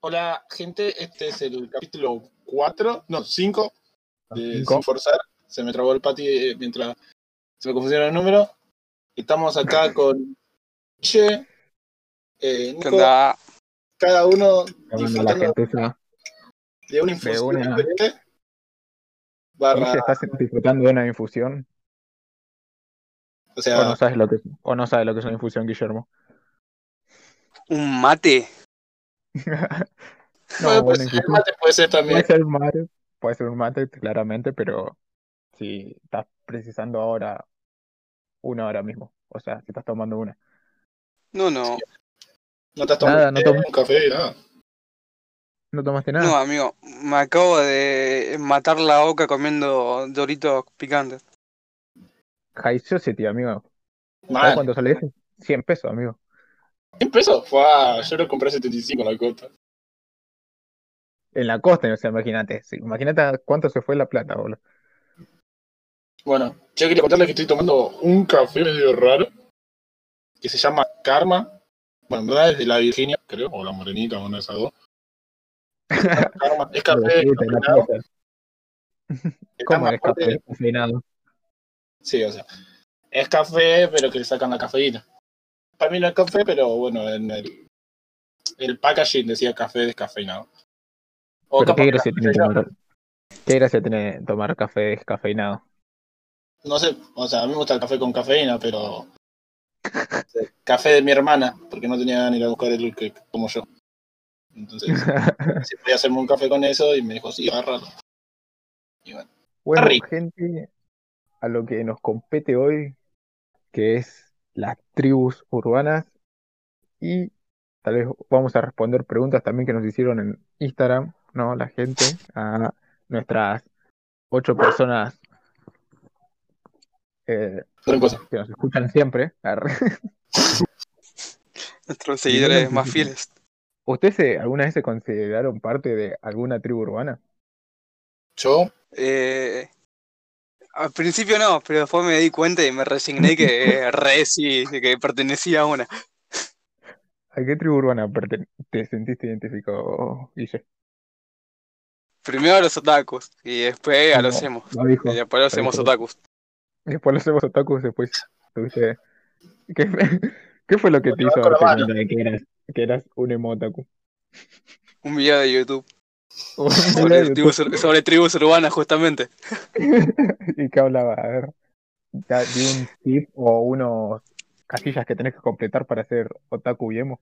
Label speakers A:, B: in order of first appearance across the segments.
A: Hola, gente. Este es el capítulo 4, no, 5 de
B: Cinco.
A: Sin Forzar. Se me trabó el pati eh, mientras se me confundieron el número. Estamos acá con Che, eh, cada uno disfrutando de una infusión
B: una.
A: diferente.
B: ¿Y
A: Barra,
B: se está disfrutando de una infusión?
A: o
B: ¿O
A: sea,
B: no sabes lo que o no sabes lo que es una infusión, Guillermo?
C: ¿Un mate?
B: No, una
A: ser,
B: infusión
A: mate puede ser también.
B: puede ser mate, puede ser un mate, claramente, pero si estás precisando ahora una ahora mismo, o sea, si estás tomando una.
C: No, no.
A: No estás tomando
B: Nada, no tomo.
A: un café, nada.
B: ¿No tomaste
C: No,
B: nada?
C: amigo. Me acabo de matar la boca comiendo doritos picantes.
B: High Society, amigo. ¿Sabes
A: Mal.
B: cuánto sale ese? 100 pesos, amigo.
A: 100 pesos? Fue, ah, yo lo compré a 75 en la costa.
B: En la costa, o sea, imagínate. imagínate cuánto se fue la plata, boludo.
A: Bueno, yo quería contarles que estoy tomando un café medio raro que se llama Karma. Bueno, en verdad es de la Virginia, creo, o la Morenita, una de esas dos. Karma. Es café descafeinado,
B: ¿Cómo
A: fuerte-
B: café descafeinado?
A: Sí, o sea, es café, pero que le sacan la cafeína. Para mí no es café, pero bueno, en el, el packaging decía café descafeinado. O
B: Pero
A: capaz
B: qué gracia tiene tomar, qué gracia tiene tomar café descafeinado.
A: No sé, o sea, a mí me gusta el café con cafeína, pero. Café de mi hermana, porque no tenía ganas de ir a buscar el que como yo. Entonces, si podía hacerme un café con eso, y me dijo, sí, agárralo. Y bueno,
B: gente, a lo que nos compete hoy, que es las tribus urbanas, y tal vez vamos a responder preguntas también que nos hicieron en Instagram, ¿no? La gente, a nuestras ocho personas eh, que nos escuchan siempre.
C: Nuestros seguidores más fieles.
B: ¿Ustedes se- alguna vez se consideraron parte de alguna tribu urbana?
A: Yo,
C: Eh, al principio no, pero después me di cuenta y me resigné que re sí, que pertenecía a una.
B: ¿A qué tribu urbana te sentiste identificado, Guille?
C: Primero a los otakus y después a los emos.
B: lo dijo.
C: Y después a los
B: Lo
C: emos
B: dijo.
C: otakus.
B: Después lo hacemos otakus, después tuviste... ¿Qué, fue- qué fue lo que te hizo darte cuenta de que eras, que eras un emo otaku?
C: Un video de YouTube sobre,
B: video de
C: tribus, ur- sobre tribus urbanas, justamente.
B: ¿Y qué hablaba? A ver, di un tip o unos casillas que tenés que completar para ser otaku y emo.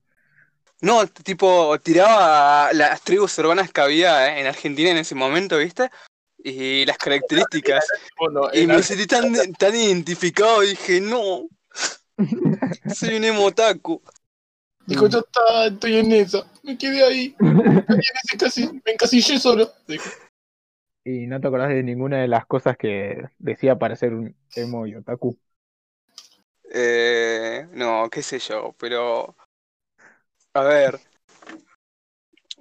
C: No, tipo, tiraba las tribus urbanas que había eh, en Argentina en ese momento, ¿viste? Y las características.
A: bueno,
C: Y me sentí tan, tan identificado, dije, no, soy un emo otaku.
A: Dijo, yo está, estoy en esa, me quedé ahí, me quedé en ese casi, me encasillé solo. Dijo,
B: ¿Y no te acordás de ninguna de las cosas que decía para ser un emo y otaku?
C: Eh, no, qué sé yo, pero... A ver,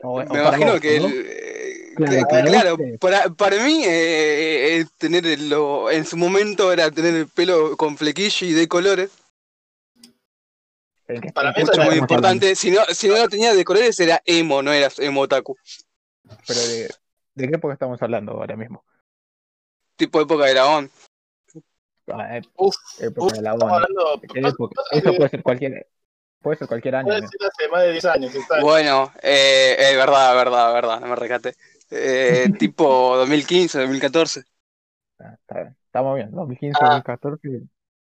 B: O- o
C: me imagino
B: vos,
C: que,
B: ¿no?
C: el, eh,
B: Claro,
C: que- que,
B: para
C: claro, para, para mí eh, eh, tener el, lo, en su momento era tener el pelo con flequillo y de colores,
B: ¿En qué-
A: Para mí eso era
C: muy importante. Si no, si no lo tenía de colores era emo, no eras emo otaku.
B: Pero de, ¿de qué época estamos hablando ahora mismo?
C: Tipo época de dragón.
B: Ah, eh,
A: Uf,
B: época
A: uf,
B: de la
A: estamos
B: ONU.
A: hablando.
B: Eso puede ser cualquier, puede ser cualquier año.
A: puede ser hace más de 10 años, está.
C: Bueno, eh, eh, verdad, verdad, verdad, no me recate. Eh, tipo 2015, 2014.
B: Ah, está bien. Estamos bien. 2015,
A: Ah.
B: 2014.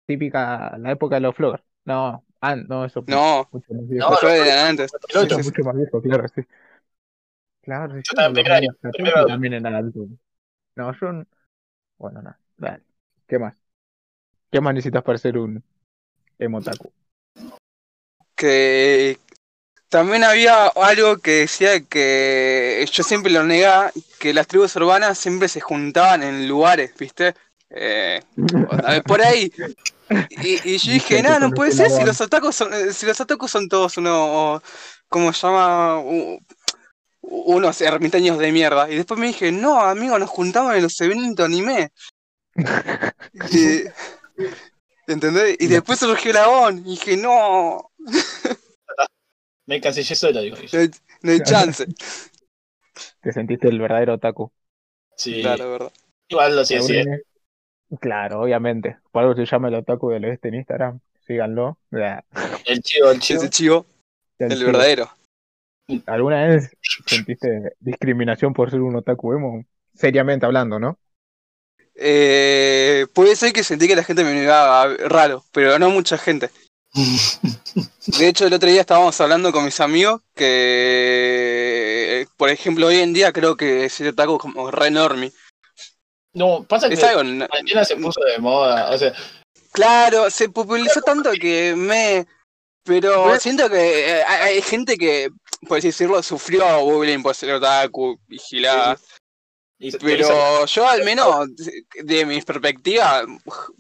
B: Típica, la época de los floggers. No, ah, no, eso fue
C: No,
B: mucho más
A: No,
B: viejo.
C: eso
A: no,
C: era antes.
A: 2008.
B: Eso es mucho más viejo, claro, sí. Claro, sí,
A: estaba en
B: los
A: primer año,
B: 2014
A: primer grado.
B: también en alto. No, yo. Bueno, nada. Dale. ¿Qué más? ¿Qué más necesitas para ser un emotaku?
C: Que también había algo que decía que yo siempre lo negaba, que las tribus urbanas siempre se juntaban en lugares, ¿viste? Eh, a ver, por ahí. Y, y yo dije, nada, no puede ser si los otakus son, eh, si los otakus son todos unos, ¿cómo se llama? U- unos ermitaños de mierda. Y después me dije, no, amigo, nos juntamos en los eventos anime. Y, ¿Entendés? Y después surgió la ON. Y dije, no.
A: Me encasillé sola, digo.
C: Eh, No hay chance.
B: Te sentiste el verdadero otaku.
A: Sí,
C: Claro, verdad.
A: igual lo sigue siendo.
B: Claro, obviamente. Por algo se llama el otaku del oeste en Instagram. Síganlo.
A: El chivo, el chivo.
C: Ese chivo,
B: El
C: el
B: chivo.
C: verdadero.
B: ¿Alguna vez sentiste discriminación por ser un otaku emo? Seriamente hablando, ¿no?
C: Eh, puede ser que sentí que la gente me miraba raro, pero no mucha gente. De hecho, el otro día estábamos hablando con mis amigos que, por ejemplo, hoy en día creo que ser otaku es como re normie.
A: No, pasa que la cuarentena se puso de moda. O sea,
C: claro, se popularizó tanto que me... Pero siento que eh, hay, gente que, por así decirlo, sufrió bullying por ser otaku, vigilada.
A: y se-
C: Pero yo al menos, de mi perspectiva,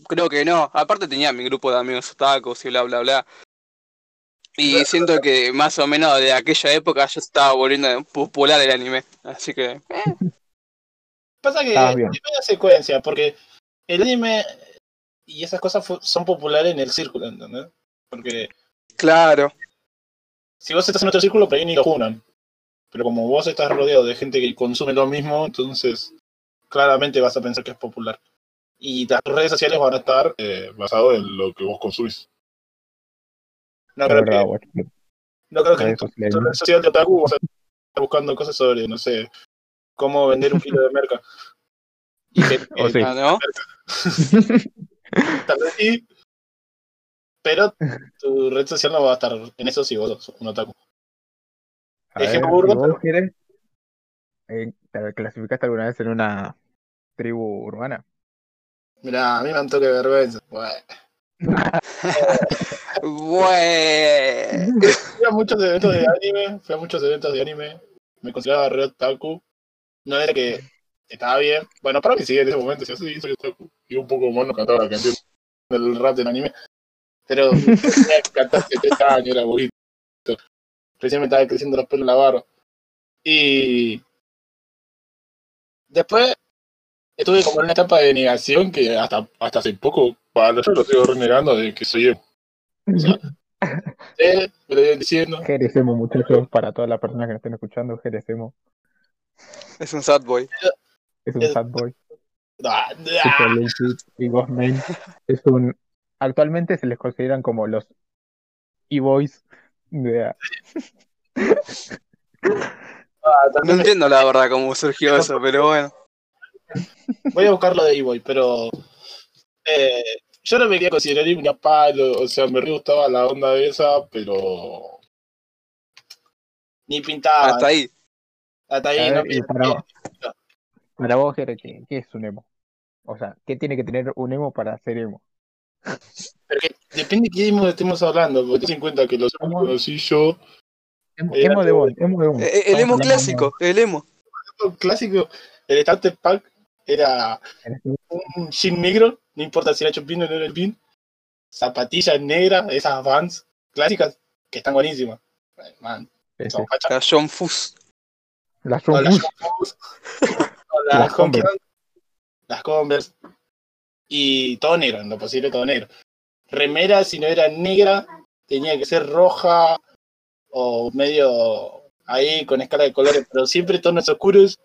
C: creo que no. Aparte tenía mi grupo de amigos otakus y bla, bla, bla. Y siento que más o menos de aquella época ya estaba volviendo popular el anime. Así que, eh,
A: Pasa que hay media secuencia, porque el anime y esas cosas son populares en el círculo, ¿entendés? Porque
C: claro.
A: si vos estás en otro círculo, por ahí ni lo junan. Pero como vos estás rodeado de gente que consume lo mismo, entonces claramente vas a pensar que es popular. Y las redes sociales van a estar eh, basadas en lo que vos consumís. No creo, que, no creo que en tu red social de otaku vas a estar buscando cosas sobre, no sé, cómo vender un kilo de merca. Y que,
B: O sí.
C: ¿no?
A: Tal vez sí, pero tu red social no va a estar en eso si vos sos un otaku.
B: A
A: Ejemplo.
B: Eh, ¿te clasificaste alguna vez en una tribu urbana?
A: Mirá, a mí me da un toque de vergüenza. Bueno,
C: Bueno.
A: fui a muchos eventos de anime, fui a muchos eventos de anime, me consideraba re otaku. No era que estaba bien. Bueno, para mí sí en ese momento, sí, sí, soy otaku. Y un poco mono cantaba la canción del rap del anime. Pero cantar 70 años, era bonito. Recién me estaba creciendo los pelos en la barba. Y después estuve como en una etapa de negación que hasta, hasta hace poco, para yo lo sigo renegando de que soy emo. O sea, sí, me lo iban diciendo.
B: Jerecemo, muchachos, para todas las personas que nos estén escuchando, Jerecemo
C: Es un sad boy.
B: es un sad boy.
A: Ah, ah,
B: y Ghostman es un actualmente se les consideran como los e-boys de
A: ah,
C: No entiendo la verdad cómo surgió eso, pero bueno.
A: Voy a buscar lo de E-Boy, pero eh, yo no me quería considerar una palo, o sea, me re gustaba la onda de esa, pero ni pintaba.
C: Hasta ahí.
A: Hasta ahí,
B: A
A: no
B: ver, y para, para vos, Jere, ¿qué, qué es un emo? O sea, ¿qué tiene que tener un emo para ser emo?
A: Pero que depende de qué emo estemos hablando, porque ten en cuenta que los yo,
B: Emo, emo de emo de Bon.
C: Eh, El emo clásico, el emo.
A: el clásico, el starter pack era
B: de-
A: un jean negro, no importa si era hecho pin o no era el pin, zapatillas negras, esas Vans clásicas, que están buenísimas. Man, son
C: John Fuss.
B: Las
A: O Converse, o las
B: Las Converse.
A: Las Converse, y todo negro, en lo posible todo negro. Remera, si no era negra, tenía que ser roja o medio ahí con escala de colores, pero siempre tonos oscuros,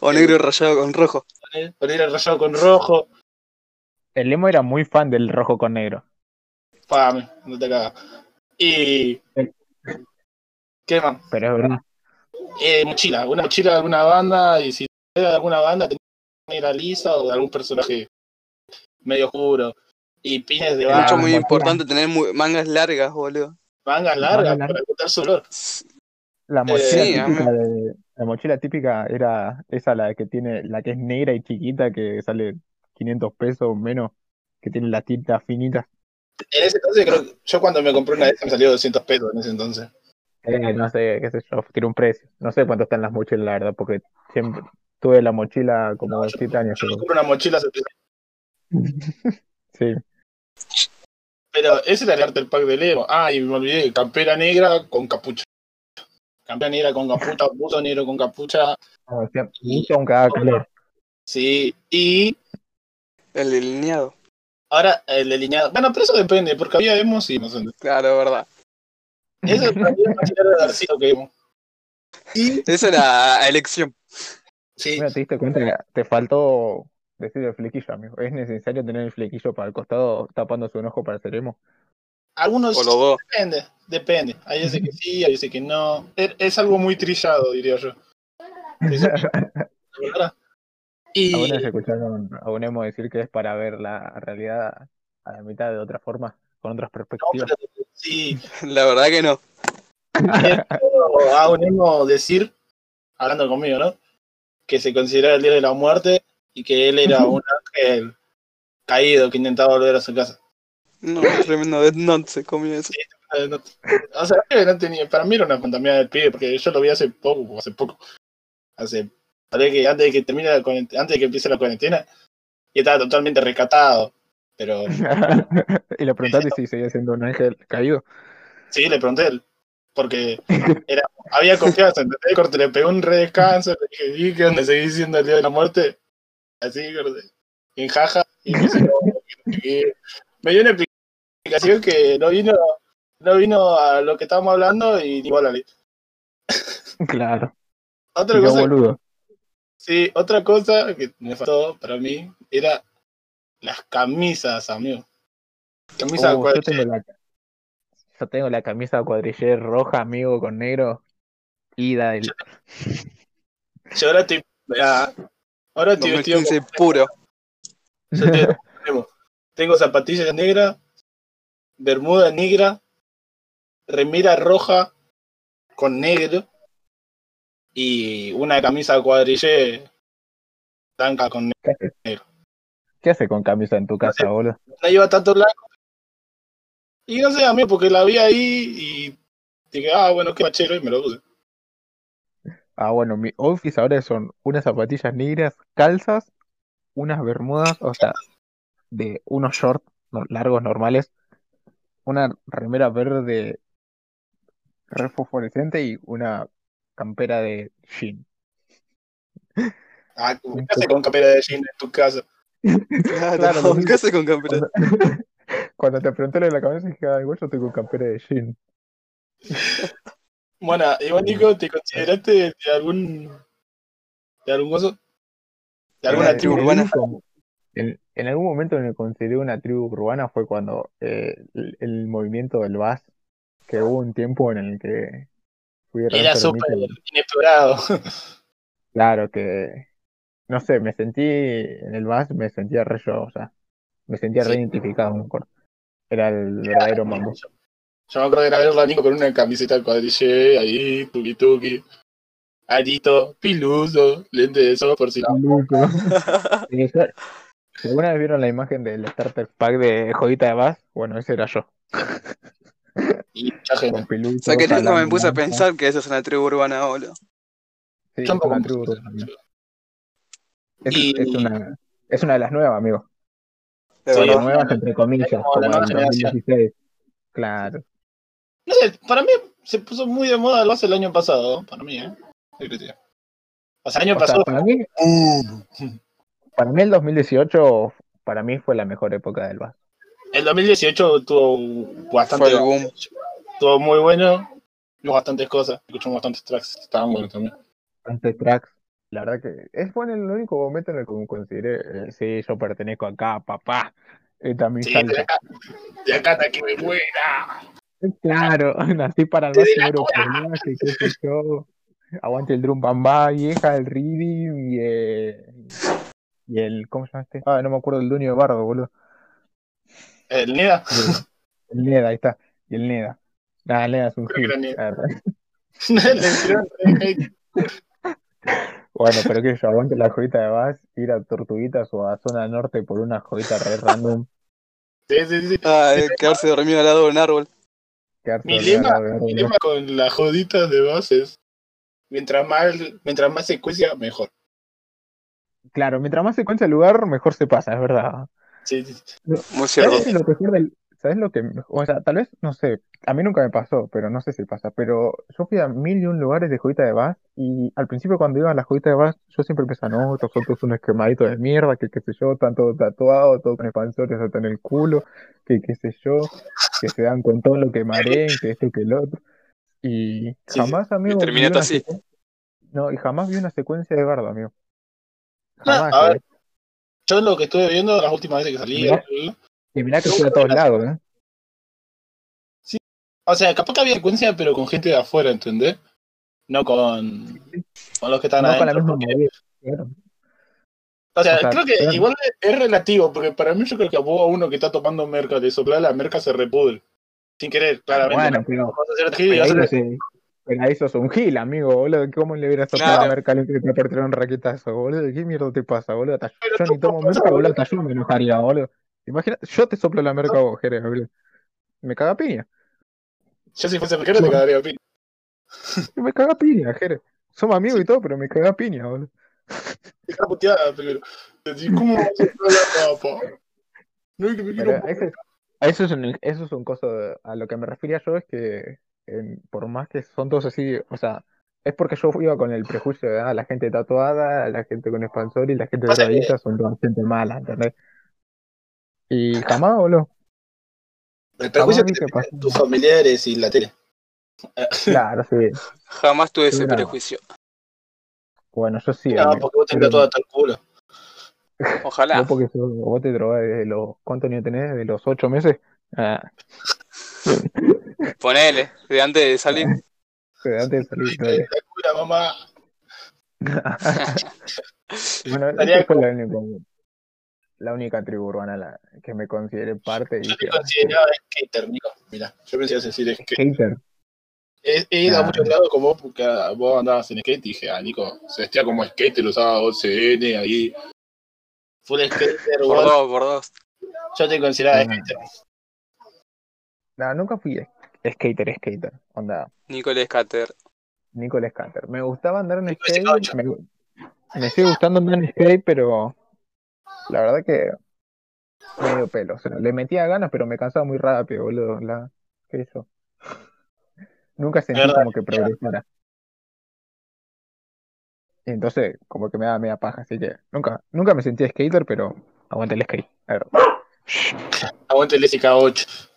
C: O negro rayado con rojo.
A: ¿eh? con negro rayado con rojo.
B: El emo era muy fan del rojo con negro.
A: Pame, no te cagas. Y. ¿Qué más?
B: Pero es verdad.
A: Eh, mochila, una mochila de alguna banda, y si era de alguna banda, tenía negra lisa o de algún personaje medio oscuro. Y pines de
C: Es mucho
A: banda,
C: muy
B: mochila.
C: importante tener mu- mangas largas, boludo.
A: mangas largas para ocultar su olor.
B: La mochila
C: sí, a
B: típica de, la mochila típica era esa la que tiene, la que es negra y chiquita que sale 500 pesos menos, que tiene las tintas finitas.
A: En ese entonces, creo que yo cuando me compré una de esas me salió 200 pesos en ese entonces.
B: Eh, no sé, qué sé yo, tiene un precio. No sé cuánto están las mochilas, la verdad, porque siempre tuve la mochila como
A: No, yo-
B: 7 años.
A: Yo compré una mochila hace.
B: Sí,
A: Pero ese era el arte del pack de Lego. Ah, y me olvidé, campera negra con capucha. Campera negra con capucha, buzo negro con capucha.
B: o sea, mucho aunque haga calor.
A: Sí, y
C: El delineado.
A: ahora el delineado. Bueno, pero eso depende, porque había emos y no sé.
C: Claro, verdad.
A: Eso también es más claro de que. Y
C: Esa era elección.
A: sí,
B: Mira, te diste cuenta que te faltó decir el flequillo, amigo. ¿Es necesario tener el flequillo para el costado tapándose un ojo para ser emo?
A: algunos
C: O los dos.
A: depende, depende. Hay veces que sí, hay veces que no. Es, es algo muy trillado, diría yo. Y
B: ¿Alguna vez escucharon a un emo decir que es para ver la realidad a la mitad de otra forma, con otras
A: no,
B: perspectivas?
A: pero sí,
C: La verdad que no.
A: a un emo decir, hablando conmigo, ¿no? Que se consideraba el día de la muerte y que él era un ángel caído que intentaba volver a su casa.
C: No, tremendo Note se comió eso.
A: Eh, no- o sea, que no tenía, para mí era una contaminada del pibe, porque yo lo vi hace poco, hace poco, hace, parece que antes de que termine la cuarentena, antes de que empiece la cuarentena, y estaba totalmente rescatado, pero
B: y le preguntaste si seguía siendo un ángel caído.
A: sí, le pregunté a él, porque era, había confianza, ¿entendés? Corte, le pegó un redescanso, le dije, ¿y qué onda? ¿Seguís siendo el día de la muerte? Así, corte, en jaja, y me dice, "No, que- que-". me dio una explicación que no vino, no vino a lo que estábamos hablando y igual a
B: Claro.
A: Otra cosa,
B: boludo.
A: sí, otra cosa que me faltó para mí era las camisas, amigo. Camisas
B: Oh, yo tengo la, yo tengo la camisa cuadrillé roja, amigo, con negro. Ida del...
A: Yo ahora estoy, ah, ahora estoy vestido
C: 2015 puro.
A: yo estoy. Tengo zapatillas negras, bermuda negra, remera roja con negro y una camisa cuadrillé blanca con negro.
B: ¿Qué hace? ¿Qué hace con camisa en tu casa, boludo?
A: no lleva tanto blanco. Y no sé, a mí porque la vi ahí y dije, ah, bueno, qué machero y me lo puse.
B: Ah, bueno, mi outfit ahora son unas zapatillas negras, calzas, unas bermudas, o sea, de unos shorts no- largos normales, una remera verde re fosforescente y una campera de jean.
A: Ah, ¿qué hace con campera de jean en tu casa?
C: Claro,
B: Claro, lo
C: ¿qué hace con campera?
B: Cuando, cuando te pregunté lo de la camisa, dije, ah, igual yo tengo campera de jean.
A: Bueno, igual Nico, ¿te consideraste de algún de algún gozo? ¿De alguna
C: tribu urbana?
B: En, en algún momento me consideré una tribu urbana fue cuando eh, el, el movimiento del VAS, que hubo un tiempo en el que fui
A: Era súper inexplorado.
B: Claro que, no sé, me sentí en el VAS, me sentía re yo, o sea, me sentía re
A: Sí.
B: identificado, me acuerdo. Era el verdadero mambo.
A: Yo, yo me acuerdo de verlo a Nico con una camiseta cuadrillé, ahí, tuki tuki, arito, piluso, lente de sol por si
B: si alguna vez vieron la imagen del starter pack de Jodita de VAS, bueno, ese era yo,
A: Y mucha gente.
B: con peluso,
C: O sea que nunca me puse a pensar que eso es una tribu urbana, boludo.
B: Sí,
A: Yo
B: es una tribu urbana. Es,
A: Y-
B: es una, es una de las nuevas, amigo.
C: De
A: Sí,
B: nuevas entre comillas,
A: como
B: como
A: la nueva generación.
B: 2016. Claro.
A: No sé, para mí se puso muy de moda el base el año pasado, para mí, ¿eh? O sea, el año
B: O sea,
A: pasado.
B: para mí, para mí el 2018, para mí fue la mejor época del VAS.
A: El 2018 tuvo bastante.
C: Fue el boom.
A: Estuvo muy bueno. Vimos bastantes cosas. Escuchamos bastantes tracks. Estaban buenos también.
B: Antes tracks, la verdad que es fue el único momento en el que me consideré, eh, sí, yo pertenezco acá, papá. Esta es mi
A: Sí, de
B: salsa.
A: acá, de acá hasta que me muera.
B: Claro, nací para el más, que qué sé yo. Aguante el drum bamba, vieja, el rhythm y, eh, y el, ¿cómo se llama este? Ah, no me acuerdo el dueño de Bardo, boludo.
A: El Nida.
B: El Neda, ahí está. Y el Neda. Nada, Neda es un
A: Creo que
B: hit.
A: era Neda.
B: Bueno, pero que yo aguante la jodita de Bass, ir a Tortuguitas o a Zona Norte por una jodita re random,
A: Sí, sí, sí.
C: Ah, eh, quedarse dormido al lado de un árbol.
B: quedarse
A: Mi lema, mi lema con las joditas de bases. Mientras más, mientras más secuencia, mejor.
B: Claro, mientras más secuencia el lugar, mejor se pasa, es verdad.
A: Sí, sí, sí.
C: Muy cierto.
B: ¿Sabes lo peor del, ¿sabes lo que, o sea, tal vez, no sé, a mí nunca me pasó, pero no sé si pasa, pero yo fui a mil y un lugares de jodita de Bass y al principio cuando iba a la jodita de Bass, yo siempre pensaba, no, estos son todos unos quemaditos de mierda, que qué sé yo, están todos tatuados, todos con expansores hasta en el culo, que qué sé yo, que se dan con todo lo que mareen, que esto, que el otro. Y
A: Sí,
B: jamás, amigo, una
C: así.
B: No, y jamás vi una secuencia de Bardo, amigo.
A: No,
B: Jamás,
A: a ver.
B: eh.
A: Yo lo que estuve viendo las últimas veces que salí.
B: Y mirá que fue a todos lados, ¿eh?
A: O sea, capaz que había secuencia, pero con gente de afuera, ¿entendés? No con, con los que estaban
B: No con la misma
A: porque-
B: movida. claro.
A: o sea,
B: o sea,
A: creo que
B: claro.
A: igual es, relativo, porque para mí yo creo que a vos a uno que está tomando merca de soplar, la merca se repudre. Sin querer, claramente.
B: Bueno,
A: ¿no?
B: pero, pero ahí,
A: hacer-
B: sí. pero ahí sos un gil, amigo, boludo. ¿Cómo le hubieras soplado
C: Claro.
B: a merca al que te apertaron un raquetazo, boludo? ¿Qué mierda te pasa, boludo? Yo ni tomo merca, boludo,
A: boludo.
B: hasta yo me enojaría, boludo. Imagina, yo te soplo la merca a vos, Jerez, boludo. Me caga piña.
A: Yo si fuese merquero te cagaría pin.
B: Me caga piña, Jerez. Somos amigos y todo, pero me caga piña, boludo.
A: Deja puteada primero. ¿cómo vas a soplar la? No es que me quiero
B: Pero ese- eso es un, eso es un coso de- a lo que me refería yo es que en- por más que son todos así, o sea, es porque yo iba con el prejuicio de ah, la gente tatuada, la gente con expansor y la gente
A: que-
B: drogadicta son toda gente mala, ¿entendés? Y jamás, boludo.
A: El prejuicio que tus familiares y la tele.
B: Claro, sí.
C: Jamás tuve ese
B: Claro.
C: prejuicio.
B: Bueno, yo sí.
A: No,
B: amigo.
A: porque vos te
B: Pero-
A: hasta el culo.
C: Ojalá.
B: Vos porque sos- vos te drogás desde los, ¿cuántos años tenés? ¿De los ocho meses? Ah,
C: Ponele, de antes de salir.
B: de antes de salir.
A: La cura, mamá.
B: Bueno,
A: Estaría como-
B: la la única tribu urbana la que me consideré parte
A: Yo me consideraba skater, Nico. Mira, yo pensé decir skate.
B: hater.
A: He, he ido a
B: Ah.
A: muchos lados como vos, porque ah, vos andabas en skate y dije, ah, Nico, se vestía como skater, usaba OCN ahí. Full skater,
C: Por dos, por dos.
A: Yo te consideraba
B: Ah.
A: skater.
B: No, nunca fui skater, skater. Onda,
C: Nicolás Cater.
B: Nicolás Canter. Me gustaba andar en skate.
A: SK8.
B: Me, me sigue gustando andar en skate, pero la verdad que medio pelo. O sea, le metía ganas, pero me cansaba muy rápido, boludo. La, ¿Qué hizo? Nunca sentí
A: Verdad,
B: como que progresara. Y entonces, como que me daba media paja, así que nunca, nunca me sentí skater, pero aguante el skate. A ver.
A: Aguante el SK8.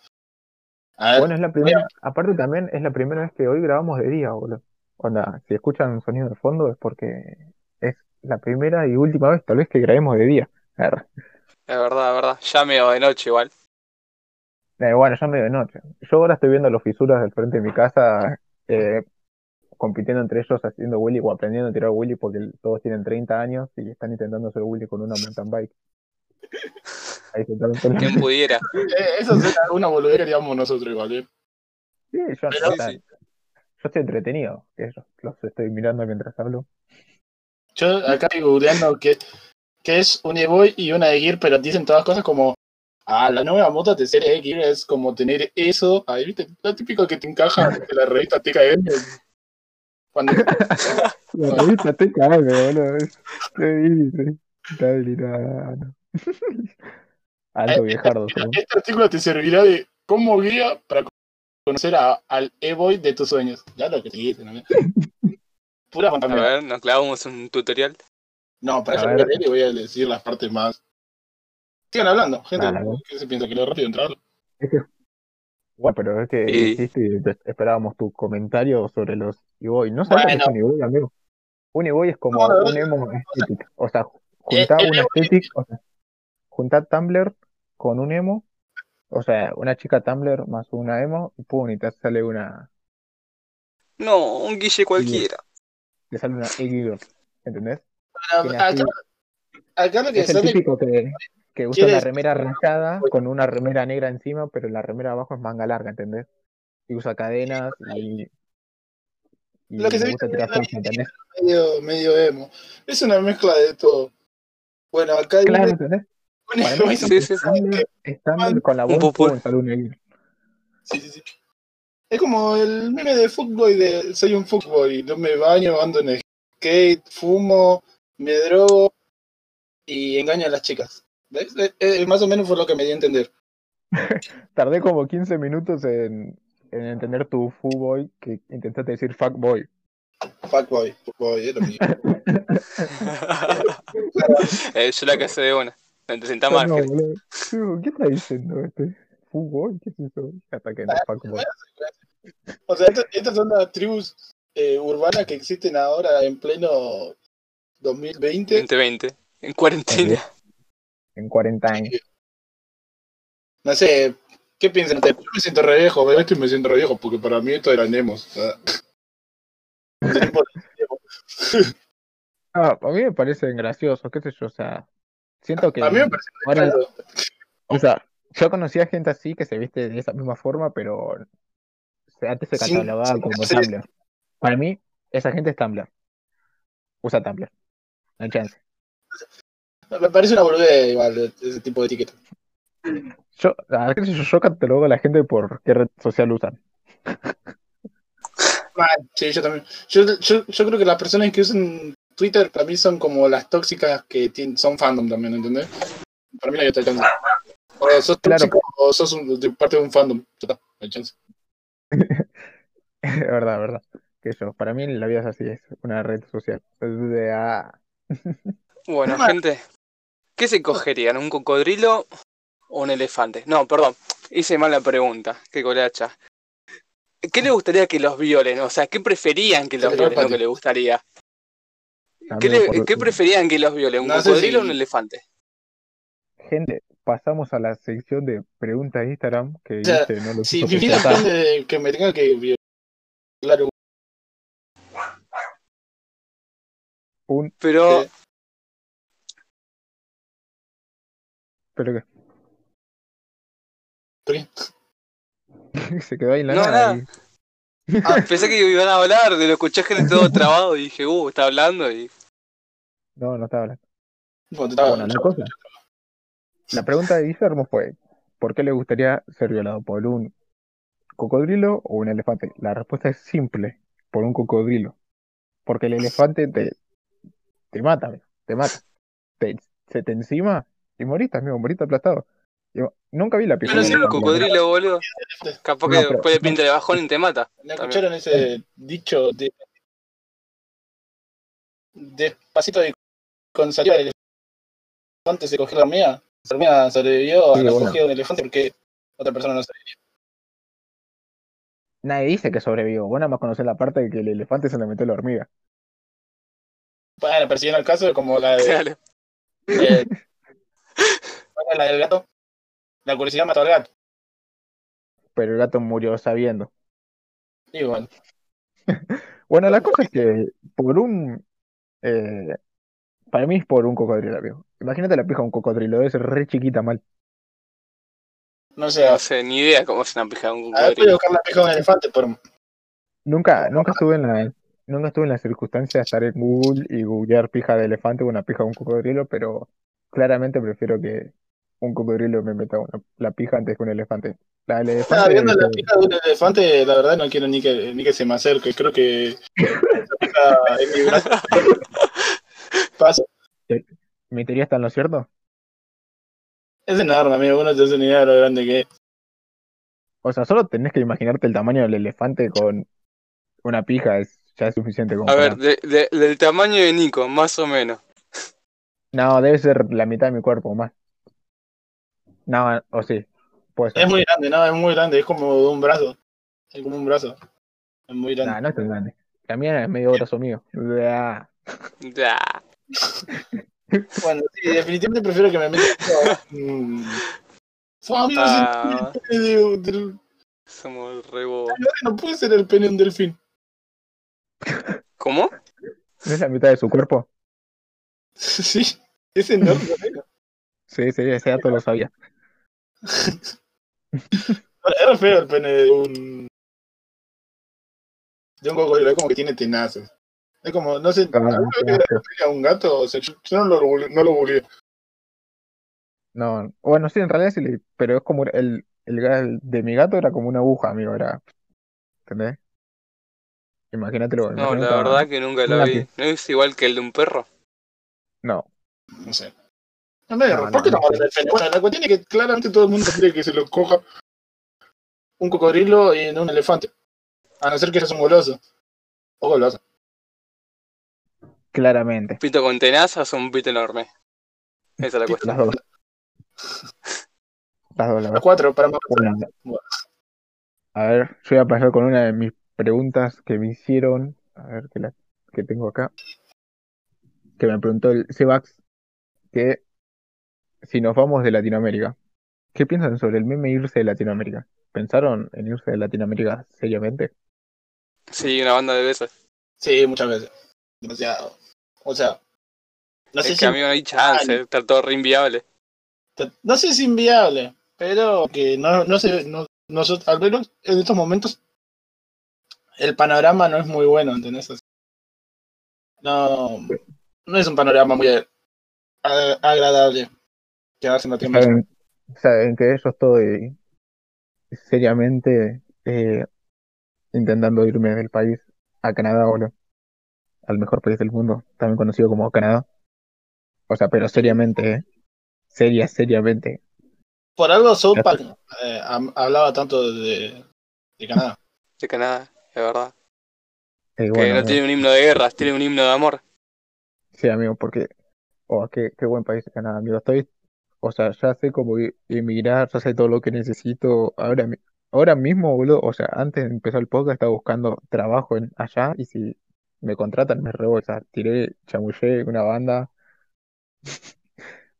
A: A ver,
B: Bueno, es la primera, aparte también es la primera vez que hoy grabamos de día, boludo. Onda, si escuchan un sonido de fondo es porque es la primera y última vez tal vez que grabemos de día.
C: Es verdad, es verdad. Ya medio de noche igual.
B: eh, bueno, ya medio de noche. Yo ahora estoy viendo los fisuras del frente de mi casa, eh, compitiendo entre ellos haciendo Willy o aprendiendo a tirar Willy porque todos tienen 30 años y están intentando hacer Willy con una mountain bike. Ahí
C: Quien pudiera.
A: eh, eso es una boludez que nosotros igual, ¿eh?
B: Sí, yo,
A: Pero
B: o sea,
C: sí.
B: yo estoy entretenido, que los estoy mirando mientras hablo.
A: Yo acá estoy googleando que, que es un Evoy y una de Gear, pero dicen todas cosas como, ah, la nueva moto de serie Gear es como tener eso, ahí viste, lo típico que te encaja de la revista TKM. Cuando
B: La revista TKM, boludo. es- ¿Qué dice? Está delirando. Alto viejardo, somos.
A: este artículo te servirá de como guía para conocer a- al E-Boy de tus sueños. Ya lo que te dicen, ¿no? Pura
C: A
A: fantasía.
C: ver, nos clavamos un tutorial.
A: No, para
B: A
A: eso
B: ver.
A: voy a leer y voy a decir las partes más. Sigan hablando, gente. ¿Qué se piensa? ¿Que lo rápido entrar?
B: Es que- Bueno, pero es que
C: Y-
B: dijiste y te- esperábamos tu comentario sobre los Iboy. No sabes
A: Bueno.
B: que es un Iboy, amigo. Un Iboy es como
A: No,
B: un emo estético. O sea, juntar
A: el
B: una estética, o sea, juntar Tumblr con un emo. O sea, una chica Tumblr más una emo y pum, y te sale una,
C: No, un guille cualquiera.
B: te sale una e-girl, ¿entendés?
A: Bueno, acá, acá
B: Es el
A: sale.
B: típico que, que usa
A: ¿Quieres-
B: una remera rayada con una remera negra encima, pero la remera abajo es manga larga, ¿entendés? Y usa cadenas y, y
A: Lo que se
B: gusta tirar ¿entendés?
A: medio, medio emo. Es una mezcla de todo. Bueno, acá hay
B: Claro, ¿entendés? mí,
C: Sí, sí,
B: estándar con la voz negro.
A: Sí, sí, sí. Es como el meme de fuckboy de soy un fuckboy, no me baño, ando en skate, fumo, me drogo y engaño a las chicas. ¿Ves? Eh, eh, más o menos fue lo que me di a entender.
B: Tardé como 15 minutos en, en entender tu fuckboy que intentaste decir fuckboy.
A: Fuckboy, fuckboy, es lo mismo.
C: eh, yo la que sé de una. Te sentás
B: No, no, ¿Qué está diciendo este? ¿Fuckboy? ¿Qué es eso? Hasta que no, fuckboy.
A: O sea, estas, estas son las tribus eh, urbanas que existen ahora en pleno 2020.
C: 2020. En cuarentena.
B: En 40 años.
A: No sé, ¿qué piensan ustedes? Yo me siento re viejo, veo esto y me siento re viejo, porque para mí esto era Nemos.
B: Ah, a mí me parecen graciosos, qué sé yo, o sea, siento que
A: A mí me parece
B: ahora,
A: claro.
B: o sea, yo conocía gente así que se viste de esa misma forma, pero antes se catalogaba como Tumblr. Para mí, esa gente es Tumblr. Usa Tumblr. No hay chance.
A: Me parece una boludez igual ese tipo de etiqueta.
B: Yo, qué sé yo, yo catalogo a la gente por qué red social usan.
A: Sí, yo también. Yo, yo, yo creo que las personas que usan Twitter para mí son como las tóxicas que tienen, son fandom también, ¿entendés? Para mí no hay otra chance. O sos
B: Claro.
A: tóxico o sos un- de parte de un fandom. No hay chance.
B: Es verdad, verdad. Que yo, para mí la vida es así, es una red social. De,
C: Bueno, gente, ¿qué se cogerían? ¿Un cocodrilo o un elefante? No, perdón, hice mal la pregunta. Qué colacha. ¿Qué le gustaría que los violen? O sea, ¿qué preferían que los violen?
A: Elefante.
C: que le gustaría. ¿Qué,
B: amigo,
C: le-
B: por-
C: qué preferían que los violen? ¿Un
A: No
C: cocodrilo o un elefante?
B: Gente, pasamos a la sección de preguntas de Instagram que
A: O sea,
B: dice, no lo
A: Si mi vida depende de que me tenga que violar un
C: Pero,
B: pero que
A: ¿Por qué?
B: se quedó ahí en la
C: No,
B: nada.
C: nada.
B: y-
C: ah, pensé que iban a hablar, de lo escuché gente todo trabado y dije, uh, está hablando y...
B: No, no estaba hablando.
A: Bueno, te estaba-
B: Bueno, la cosa. La pregunta de Guillermo fue, ¿por qué le gustaría ser violado? ¿Por un cocodrilo o un elefante? La respuesta es simple, por un cocodrilo. Porque el elefante te, te mata, amigo, te mata. Te- se te encima y moriste, amigo, moriste aplastado. Yo nunca vi la
C: Pero
B: pieza
C: si
B: del
C: el cocodrilo, boludo, capaz que
B: No, pero-
C: después le pinta de bajón y te mata.
A: ¿No escucharon ese dicho de despacito de con saliva el elefante se cogió la hormiga? La hormiga sobrevivió a
B: Sí,
A: la
B: bueno.
A: cogida de un elefante porque otra persona no sobrevivió.
B: Nadie dice que sobrevivió. Vos nada más conocés la parte de que el elefante se le metió la hormiga.
A: Bueno, persiguiendo el caso como la de eh, ¿cuál era la del gato. La curiosidad mató al gato.
B: Pero el gato murió sabiendo.
A: Y bueno,
B: Bueno, la cosa es que por un... eh, para mí es por un cocodrilo, amigo. Imagínate la pija de un cocodrilo, debe ser re chiquita mal.
A: no sé,
C: No
A: a
C: sé, ni idea cómo es una pija de un
A: ver, puedo
C: cocodrilo.
A: buscar la pija de un elefante, pero
B: Nunca, nunca estuve en la, nunca estuve en la circunstancia de estar en Google y googlear pija de elefante o una pija de un cocodrilo, pero claramente prefiero que un cocodrilo me meta una, la pija antes que un elefante. La del
A: Nada,
B: elefante,
A: viendo la pija de un elefante, la verdad no quiero ni que, ni que se me acerque. Creo que es mi brazo. Paso.
B: ¿mi teoría está en lo cierto?
A: Es enorme, amigo. Uno te hace una idea de lo grande que es.
B: O sea, solo tenés que imaginarte el tamaño del elefante con una pija, es, ya es suficiente como
C: A ver, de- de- del tamaño de Nico, más o menos.
B: No, debe ser la mitad de mi cuerpo o más. No, o sí, puede ser.
A: Es muy grande, no, es muy grande. Es como de un brazo. Es como un brazo. Es muy grande.
B: Nah, no es tan grande. La mía es medio brazo mío. Ah,
C: Ya.
A: Bueno, sí, definitivamente prefiero que me metan. Mm. Son amigos
C: Ah.
A: el pene de- del-
C: Somos re bobos.
A: No puede ser el pene de un delfín.
C: ¿Cómo?
B: ¿No es la mitad de su cuerpo?
A: Sí, es enorme. amigo.
B: Sí, sí, ese dato lo sabía.
A: Re feo el pene de un. De un cocodrilo, es como que tiene tenazas. Es como, no sé,
B: Ah,
A: ¿alguna vez
B: qué
A: que le
B: asco.
A: pega a un gato? O sea, yo, yo no lo no lo.
B: No, bueno, sí, en realidad sí, le- pero es como el, el de mi gato era como una aguja, amigo, era, ¿entendés? Imagínatelo.
C: No,
B: imagínate
C: la verdad que nunca lo vi. ¿No es igual que el de un perro?
B: No,
A: No sé. No me
B: No,
A: ¿Por qué
B: no, no.
A: pene? Bueno, la cuestión es que claramente todo el mundo quiere que se lo coja un cocodrilo y no un elefante. A no ser que seas un goloso. O goloso.
B: claramente.
C: ¿Pito con tenazas o un pito enorme? Esa es la
B: Las
C: cuestión.
B: dos. Las dos, la
A: Las cuatro para más.
B: Bueno, A ver, yo voy a pasar con una de mis preguntas que me hicieron. A ver, que, la, que tengo acá. Que me preguntó el Sebax. Que si nos vamos de Latinoamérica, ¿qué piensan sobre el meme irse de Latinoamérica? ¿Pensaron en irse de Latinoamérica seriamente?
C: Sí, una banda de veces.
A: Sí, muchas veces. Demasiado. O sea, no sé
C: es
A: si
C: que amigo no hay chance, está todo re inviable.
A: no sé si es inviable, pero que no, no sé, no, nosotros, al menos en estos momentos, el panorama no es muy bueno, ¿entendés? No, no es un panorama muy a- agradable quedarse en Latinoamérica.
B: Saben, saben que yo estoy seriamente eh, intentando irme del país a Canadá, boludo. Al mejor país del mundo, también conocido como Canadá. O sea, pero seriamente, eh. Seria, seriamente.
A: Por algo South Park eh, hablaba tanto de, de Canadá.
C: De Canadá, es verdad.
B: Eh,
C: que no
B: amigo,
C: tiene un himno de guerras, tiene un himno de amor.
B: sí, amigo, porque, oh, qué, qué buen país Canadá, amigo. Estoy, o sea, ya sé cómo emigrar, ya sé todo lo que necesito. Ahora, ahora mismo, boludo, o sea, antes de empezar el podcast estaba buscando trabajo en allá y si me contratan me rebo, o sea, tiré, chamullé una banda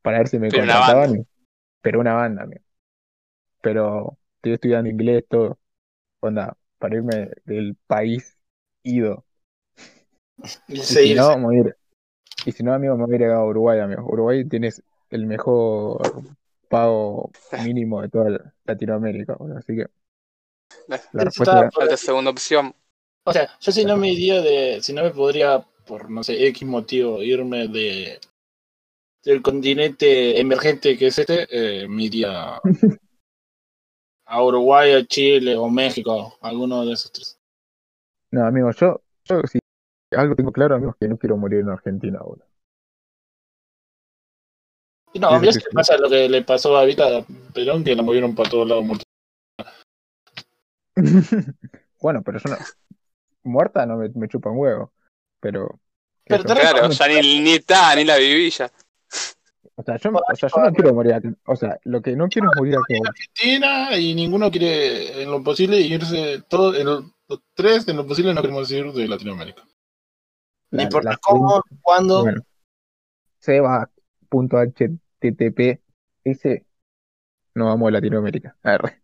B: para ver si me
C: Pero
B: contrataban, pero una banda, amigo. Pero estoy estudiando inglés, todo, onda, para irme del país ido.
A: Y
B: si no, me voy a ir- y si no, amigo, me voy a ir a Uruguay, amigo. Uruguay tienes el mejor pago mínimo de toda la- Latinoamérica. Así que la respuesta
A: por
C: segunda opción.
A: O sea, yo si no me iría de, si no me podría, por no sé, X motivo, irme de del continente emergente que es este, eh, me iría a Uruguay, a Chile o México, alguno de esos tres.
B: no, amigo, yo, yo si algo tengo claro, amigo, es que no quiero morir en Argentina.
A: Y no,
B: Sí, sí,
A: le
B: sí.
A: pasa lo que le pasó a Vita Perón, que la movieron para todos lados muerto.
B: Bueno, pero yo no, muerta no me, me chupa un huevo, pero,
A: Pero
C: Claro, ya ni, ni está, ni la viví ya.
B: O sea, yo, o sea, yo no quiero morir acá. O sea, lo que no quiero es morir acá.
A: Argentina y ninguno quiere en lo posible irse, todos, en lo- los tres en lo posible no queremos ir de Latinoamérica. No
B: La-
A: importa
B: la
A: cómo, cuándo,
B: Bueno, seba.http ese no vamos a Latinoamérica. Arre.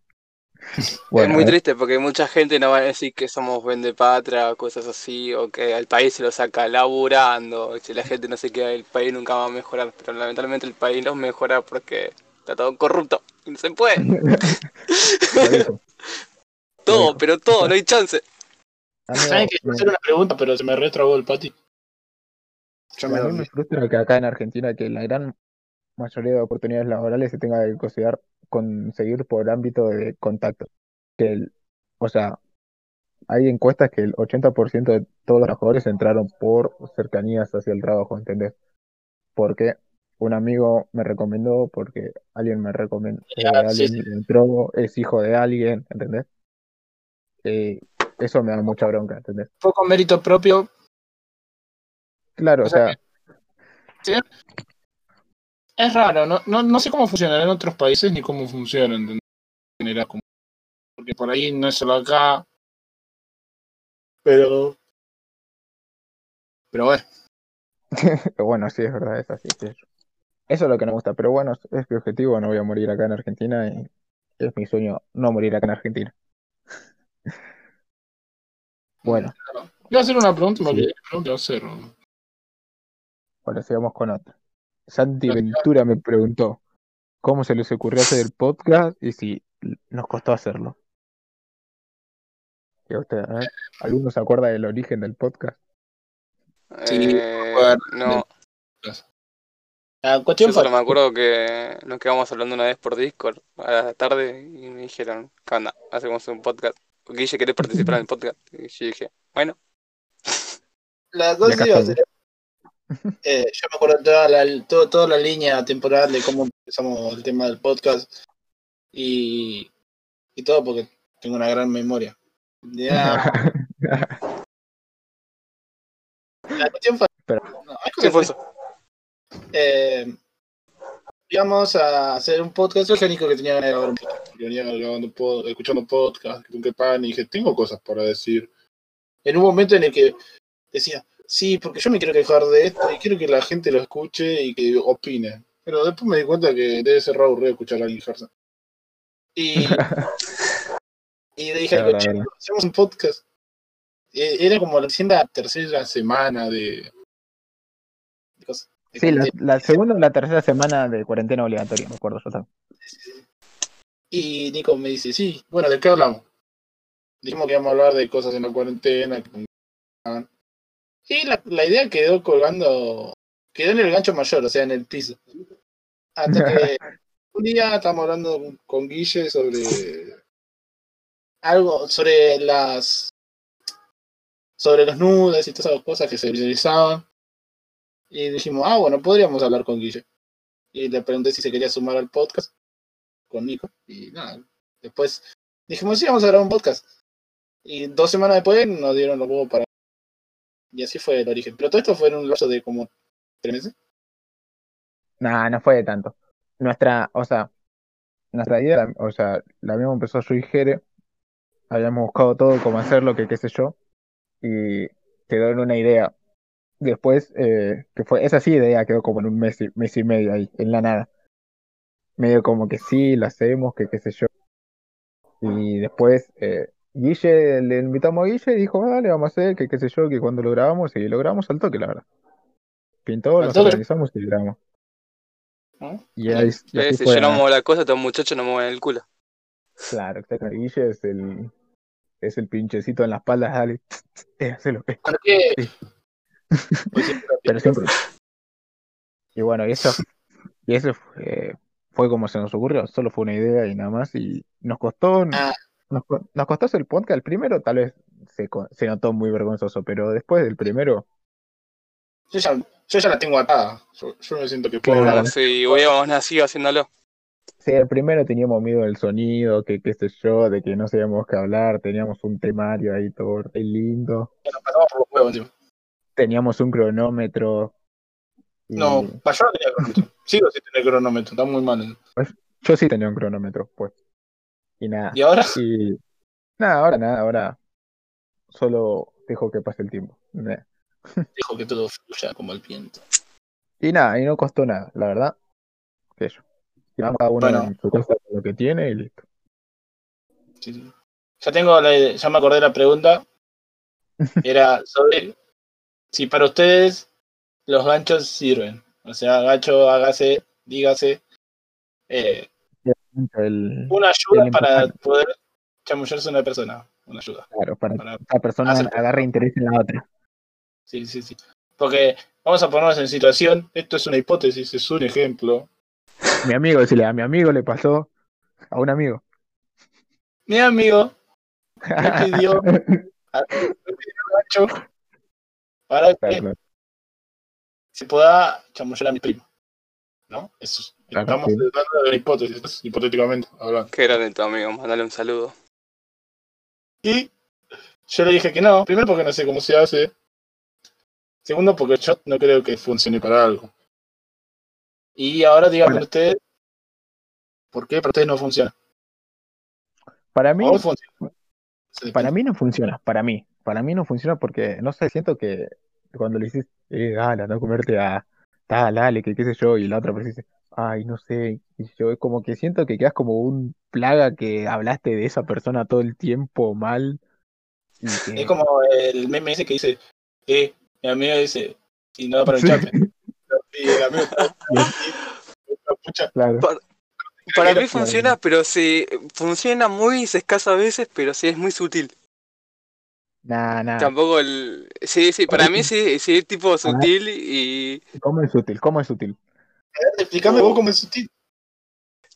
B: Bueno,
C: es muy
B: ver,
C: triste porque mucha gente nos va a decir que somos vendepatria o cosas así, o que al país se lo saca laburando, si la gente no se queda el país nunca va a mejorar, pero lamentablemente el país no mejora porque está todo corrupto y no se puede. todo, pero todo, no hay chance.
A: ¿Saben que a hacer una pregunta, pero se me retrabó el pati? Yo me
B: me frustra que acá en Argentina que la gran mayoría de oportunidades laborales se tenga que considerar conseguir por ámbito de contacto. Que el, o sea, hay encuestas que el 80% de todos los trabajadores entraron por cercanías hacia el trabajo, ¿entendés? Porque un amigo me recomendó, porque alguien me recomendó, eh,
A: Ya, sí,
B: alguien entró, es hijo de alguien, ¿entendés? Eh, eso me da mucha bronca, ¿entendés?
A: Fue con mérito propio.
B: Claro,
A: O
B: o
A: sea,
B: sea,
A: Es raro, no, no, no sé cómo funcionará en otros países ni cómo funciona en general. Porque por ahí no es solo acá. Pero. Pero bueno.
B: bueno, sí, es verdad, es así. sí. Eso es lo que no me gusta, pero bueno, es mi objetivo, no voy a morir acá en Argentina y es mi sueño no morir acá en Argentina. Bueno,
A: Voy a hacer una pregunta, me
B: Sí.
A: olvidé qué pregunta iba a hacer.
B: ahora sigamos con otra. Santi Ventura me preguntó cómo se les ocurrió hacer el podcast y si nos costó hacerlo. ¿Y a usted, a ver, ¿Alguno se acuerda del origen del podcast?
A: Sí,
C: Eh, no,
A: La cuestión
C: yo solo me acuerdo que nos quedamos hablando una vez por Discord a la tarde y me dijeron, ¿qué onda? Hacemos un podcast. Guille, ¿querés participar en el podcast? Y yo dije, bueno,
A: La
B: Y
A: cosa
B: acá
A: iba a ser. Eh, yo me acuerdo toda la, todo- toda la línea temporal de cómo empezamos el tema del podcast y, y todo porque tengo una gran memoria. Ya, la cuestión fue.
B: Pero-
A: no, hay
C: ¿qué fue eso?
A: Eh, íbamos a hacer un podcast. Yo dije a Nico que tenía ganas de grabar un podcast. porque venía grabando pod- escuchando podcast, que que pan, y dije, tengo cosas para decir. En un momento en el que decía, sí, porque yo me quiero quejar de esto y quiero que la gente lo escuche y que opine. Pero después me di cuenta que debe ser raro aburrido escuchar a alguien quejarse. Y, y le dije,
B: La verdad,
A: "Che, hacemos un podcast. Eh, Era como recién la tercera semana de, de cosas. de
B: Sí, la, la segunda o la tercera semana de cuarentena obligatoria, me acuerdo yo también.
A: Y Nico me dice, sí, bueno, ¿de qué hablamos? Dijimos que íbamos a hablar de cosas en la cuarentena. que- Y la, la idea quedó colgando, quedó en el gancho mayor, o sea, en el piso. Hasta que un día estábamos hablando con Guille sobre algo, sobre las, sobre los nudes y todas esas cosas que se utilizaban. Y dijimos, ah, bueno, podríamos hablar con Guille. Y le pregunté si se quería sumar al podcast con Nico. Y nada, después dijimos, sí, vamos a grabar un podcast. Y dos semanas después nos dieron los huevos para... Y así fue el origen. Pero todo esto fue en un lapso de como tres meses.
B: Nah, no fue de tanto. Nuestra, o sea, nuestra idea, o sea, la habíamos empezado yo y Jere, habíamos buscado todo cómo hacerlo, que qué sé yo, y quedó en una idea. Después, eh, que fue, esa sí idea quedó como en un mes y, mes y medio ahí, en la nada. Medio como que sí, la hacemos, que qué sé yo. Y después, eh, Guille, le invitamos a Guille y dijo, "Ah, dale, vamos a hacer, que qué sé yo, que cuando lo grabamos, y lo grabamos al toque, la verdad. Pintó, nos
A: toque.
B: organizamos y grabamos.
A: ¿no?
B: Y, ahí, y así
C: Si
B: fue,
C: yo no muevo la cosa, estos muchachos no mueven el culo.
B: Claro, exacto. Guille es el, es el pinchecito en la espalda, dale. Eh, hacelo, eh.
A: ¿Por qué?
B: Sí. Pero siempre. Y bueno, y eso, y eso fue, fue como se nos ocurrió, solo fue una idea y nada más. Y nos costó,
A: Ah.
B: Nos, nos costó hacer el podcast. El primero tal vez se, notó muy vergonzoso, pero después del primero,
A: Yo ya, yo ya la tengo atada. Yo, yo me siento que puedo
B: Claro.
C: Si hubiéramos nacido haciéndolo.
B: sí, el primero teníamos miedo del sonido, que qué sé yo, de que no sabíamos qué hablar, teníamos un temario ahí todo re lindo,
A: Nos pasamos por los huevos
B: teníamos un cronómetro. y-
A: No, yo no tenía cronómetro. Sigo sin tener cronómetro, está muy mal.
B: Yo sí tenía un cronómetro, pues. Y nada.
A: Y ahora,
B: Y nada, ahora nada, ahora solo dejo que pase el tiempo. Nah.
A: dejo que todo fluya como el viento.
B: Y nada, y no costó nada, la verdad. Que yo. Cada uno
A: Bueno.
B: en su casa con lo que tiene y listo.
A: Sí, sí. Ya tengo la idea, ya me acordé de la pregunta. Era sobre si para ustedes los ganchos sirven. O sea, gancho, hágase, dígase. eh,
B: El,
A: una ayuda
B: El
A: para poder chamullarse a una persona. Una ayuda.
B: claro, para
A: Para-
B: que cada persona
A: hacer-
B: agarre interés en la otra.
A: Sí, sí, sí. Porque vamos a ponernos en situación. Esto es una hipótesis, es un ejemplo.
B: Mi amigo, decirle, a mi amigo le pasó a un amigo.
A: Mi amigo me pidió gancho para que
B: Claro,
A: se pueda chamullar a mi primo. ¿No? Eso es.
B: Claro,
A: Estamos
B: sí.
A: hablando de la hipótesis, hipotéticamente hablando.
C: Qué grande tu amigo, mandale un saludo.
A: Y yo le dije que no, primero porque no sé cómo se hace. Segundo porque yo no creo que funcione para algo. Y ahora díganme
B: Bueno.
A: ustedes, ¿por qué para ustedes no funciona?
B: Para mí, para mí no funciona, para mí. Para mí no funciona porque, no sé, siento que cuando le dices, eh, dale, anda a comerte a tal, dale, que qué sé yo, y la otra persona dice, ay, no sé, y yo es como que siento que quedas como un plaga que hablaste de esa persona todo el tiempo mal. Y que...
A: Es como el meme ese que dice, eh, mi amigo dice, si no da para el
B: Sí.
A: chape. Y el amigo, pucha,
B: Claro,
C: Para mí funciona, pero sí, funciona muy escasas veces, pero sí es muy sutil.
B: Nada, nada.
C: Tampoco el... Sí, sí, para mí sí, sí tipo sutil y
B: ¿Cómo es útil? ¿Cómo es útil?
A: explícame vos cómo es sutil.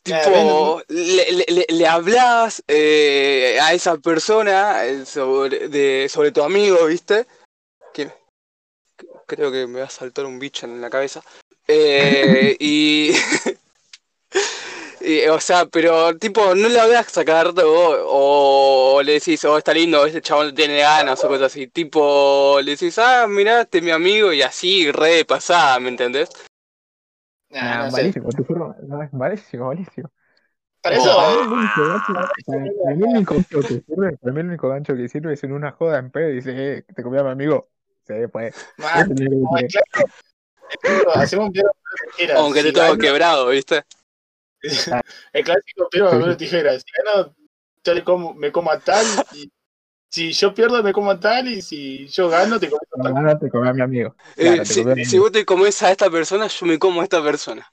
C: Tipo le, le, le- le hablas eh, a esa persona eh, sobre, de, sobre tu amigo, ¿viste? Que, creo que me va a saltar un bicho en la cabeza. Eh, y... y, O sea, pero tipo, no le hablas a cada rato o, o le decís, oh, está lindo, este chabón tiene ganas o cosas así. Tipo, le decís, ah, mirá, este es mi amigo y así, re de pasada, ¿me entendés?
A: Nah,
B: Nah,
A: no sé.
B: malísimo, tu forma- no, es malísimo, malísimo.
A: Para
B: O
A: eso,
B: para mí el único gancho- para que sirve, para mí el único gancho que sirve es en una joda en pedo y dice, eh, te comí a mi amigo. Sí, pues.
A: man,
B: Ese es el único
A: no,
B: que-
A: es claro. Hacemos un tijera.
C: Aunque
A: Si
C: te todo
A: gano-
C: quebrado, ¿viste?
A: El clásico
B: Sí,
A: papel,
B: sí.
A: tijera. Si gano, yo le como, me como a tal. Y si yo pierdo, me como a tal. Y si yo gano, te comes a tal.
B: te comí a mi amigo.
C: Eh,
B: Claro,
C: si,
B: comí a mi
C: si
B: amigo.
C: vos te comes a esta persona, yo me como a esta persona.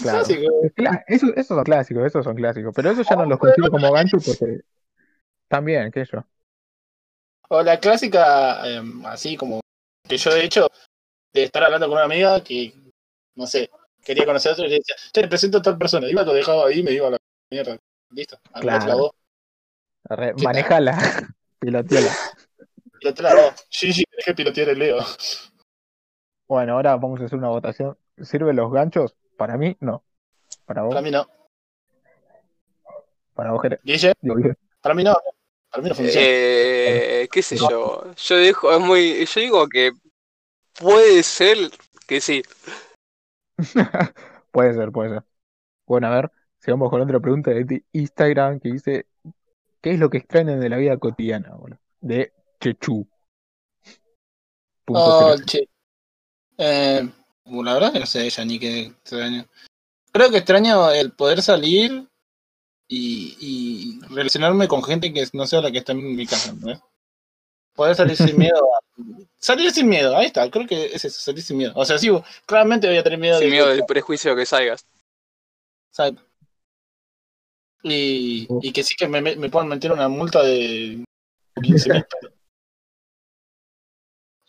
B: Claro.
A: Clásico.
B: Cla- Eso, esos son clásicos, esos son clásicos. Pero eso ya no los consigo como gancho porque también, qué sé yo.
A: O la clásica, em, así como que yo he hecho, de estar hablando con una amiga que, no sé, quería conocer a otro y le decía, te presento a tal persona. Iba, lo dejaba ahí y me iba a la mierda. Listo. La
B: Claro.
A: voz.
B: Arre-
A: ¿Qué tal?
B: Manejala, piloteala.
A: Pilotea la voz. Gigi, tenés que pilotear el Leo.
B: Bueno, ahora vamos a hacer una votación. ¿Sirven los ganchos? Para mí, no. Para vos,
A: Para mí no.
B: para vos, Jere.
A: Guille,
B: Digo,
A: para mí no. Para mí no funciona.
C: Eh, qué sé yo. Yo dejo, es muy, yo digo que puede ser que sí.
B: Puede ser, puede ser. Bueno, a ver, sigamos con otra pregunta de Instagram que dice: ¿Qué es lo que extrañan de la vida cotidiana? boludo? De Chechu. Punto
A: Oh, che. Eh, la verdad que no sé ella ni qué extraño. Creo que extraño el poder salir y, y relacionarme con gente que no sea la que está en mi casa, ¿no? Poder salir sin miedo. a- Salir sin miedo, ahí está, creo que es eso, salir sin miedo. O sea, sí, claramente voy a tener miedo
C: Sin
A: de
C: miedo del prejuicio que salgas.
A: Exacto. Y, y que sí que me, me puedan meter una multa de 15 mil pesos.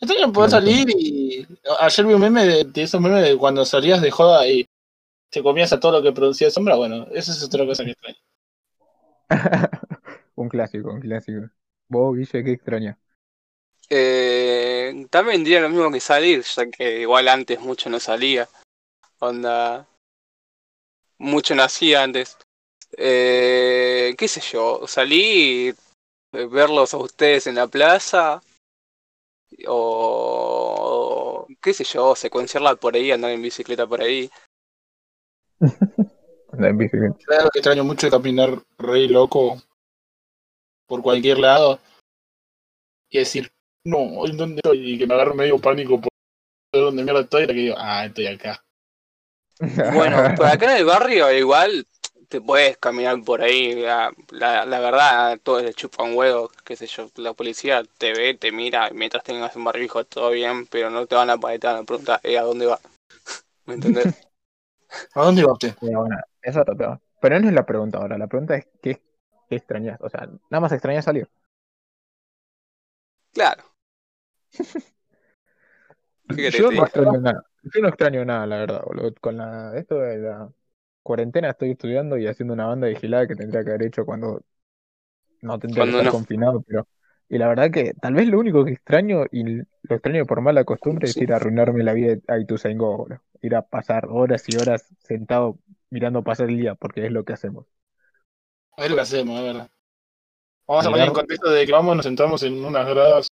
A: Extraño poder salir y. Ayer vi un meme de, de esos memes de cuando salías de joda y te comías a todo lo que producía sombra. Bueno, eso es otra cosa que extraño.
B: un clásico, un clásico. Vos, Guille, ¿qué extraña?
C: Eh, también diría lo mismo que salir, ya que igual antes mucho no salía. Onda. Mucho no hacía antes. Eh, qué sé yo, salí, eh, verlos a ustedes en la plaza. O qué sé yo, secuenciarla por ahí, andar en bicicleta por ahí.
B: Andar en bicicleta.
A: Claro que extraño mucho caminar re loco por cualquier lado y decir, no, ¿en dónde estoy? Y que me agarre medio pánico por dónde mierda estoy, y que digo, ah, estoy acá.
C: Bueno, por acá en el barrio igual te puedes caminar por ahí. La, la, la verdad, todos le chupan huevo, qué sé yo. La policía te ve, te mira, y mientras tengas un barbijo todo bien, pero no te van a parar, te van a preguntar, eh, ¿a dónde va? ¿Me entendés?
A: ¿A dónde va usted?
B: Pero bueno, eso es otro tema. Pero no es la pregunta ahora. La pregunta es: ¿qué, qué extrañas? O sea, nada más extrañas salir.
C: Claro.
B: Yo no extraño nada. Yo no extraño nada, la verdad, boludo. Con la, esto de la cuarentena estoy estudiando y haciendo una banda vigilada que tendría que haber hecho cuando no tendría
C: Cuando
B: que estar
C: no.
B: confinado, pero. Y la verdad que tal vez lo único que extraño, y lo extraño por mala costumbre, es ir a arruinarme la vida a Ituzaingó, boludo. Ir a pasar horas y horas sentado mirando pasar el día, porque es lo que hacemos.
A: Es lo que hacemos, es verdad. Vamos a poner en contexto de que vamos, nos sentamos en unas gradas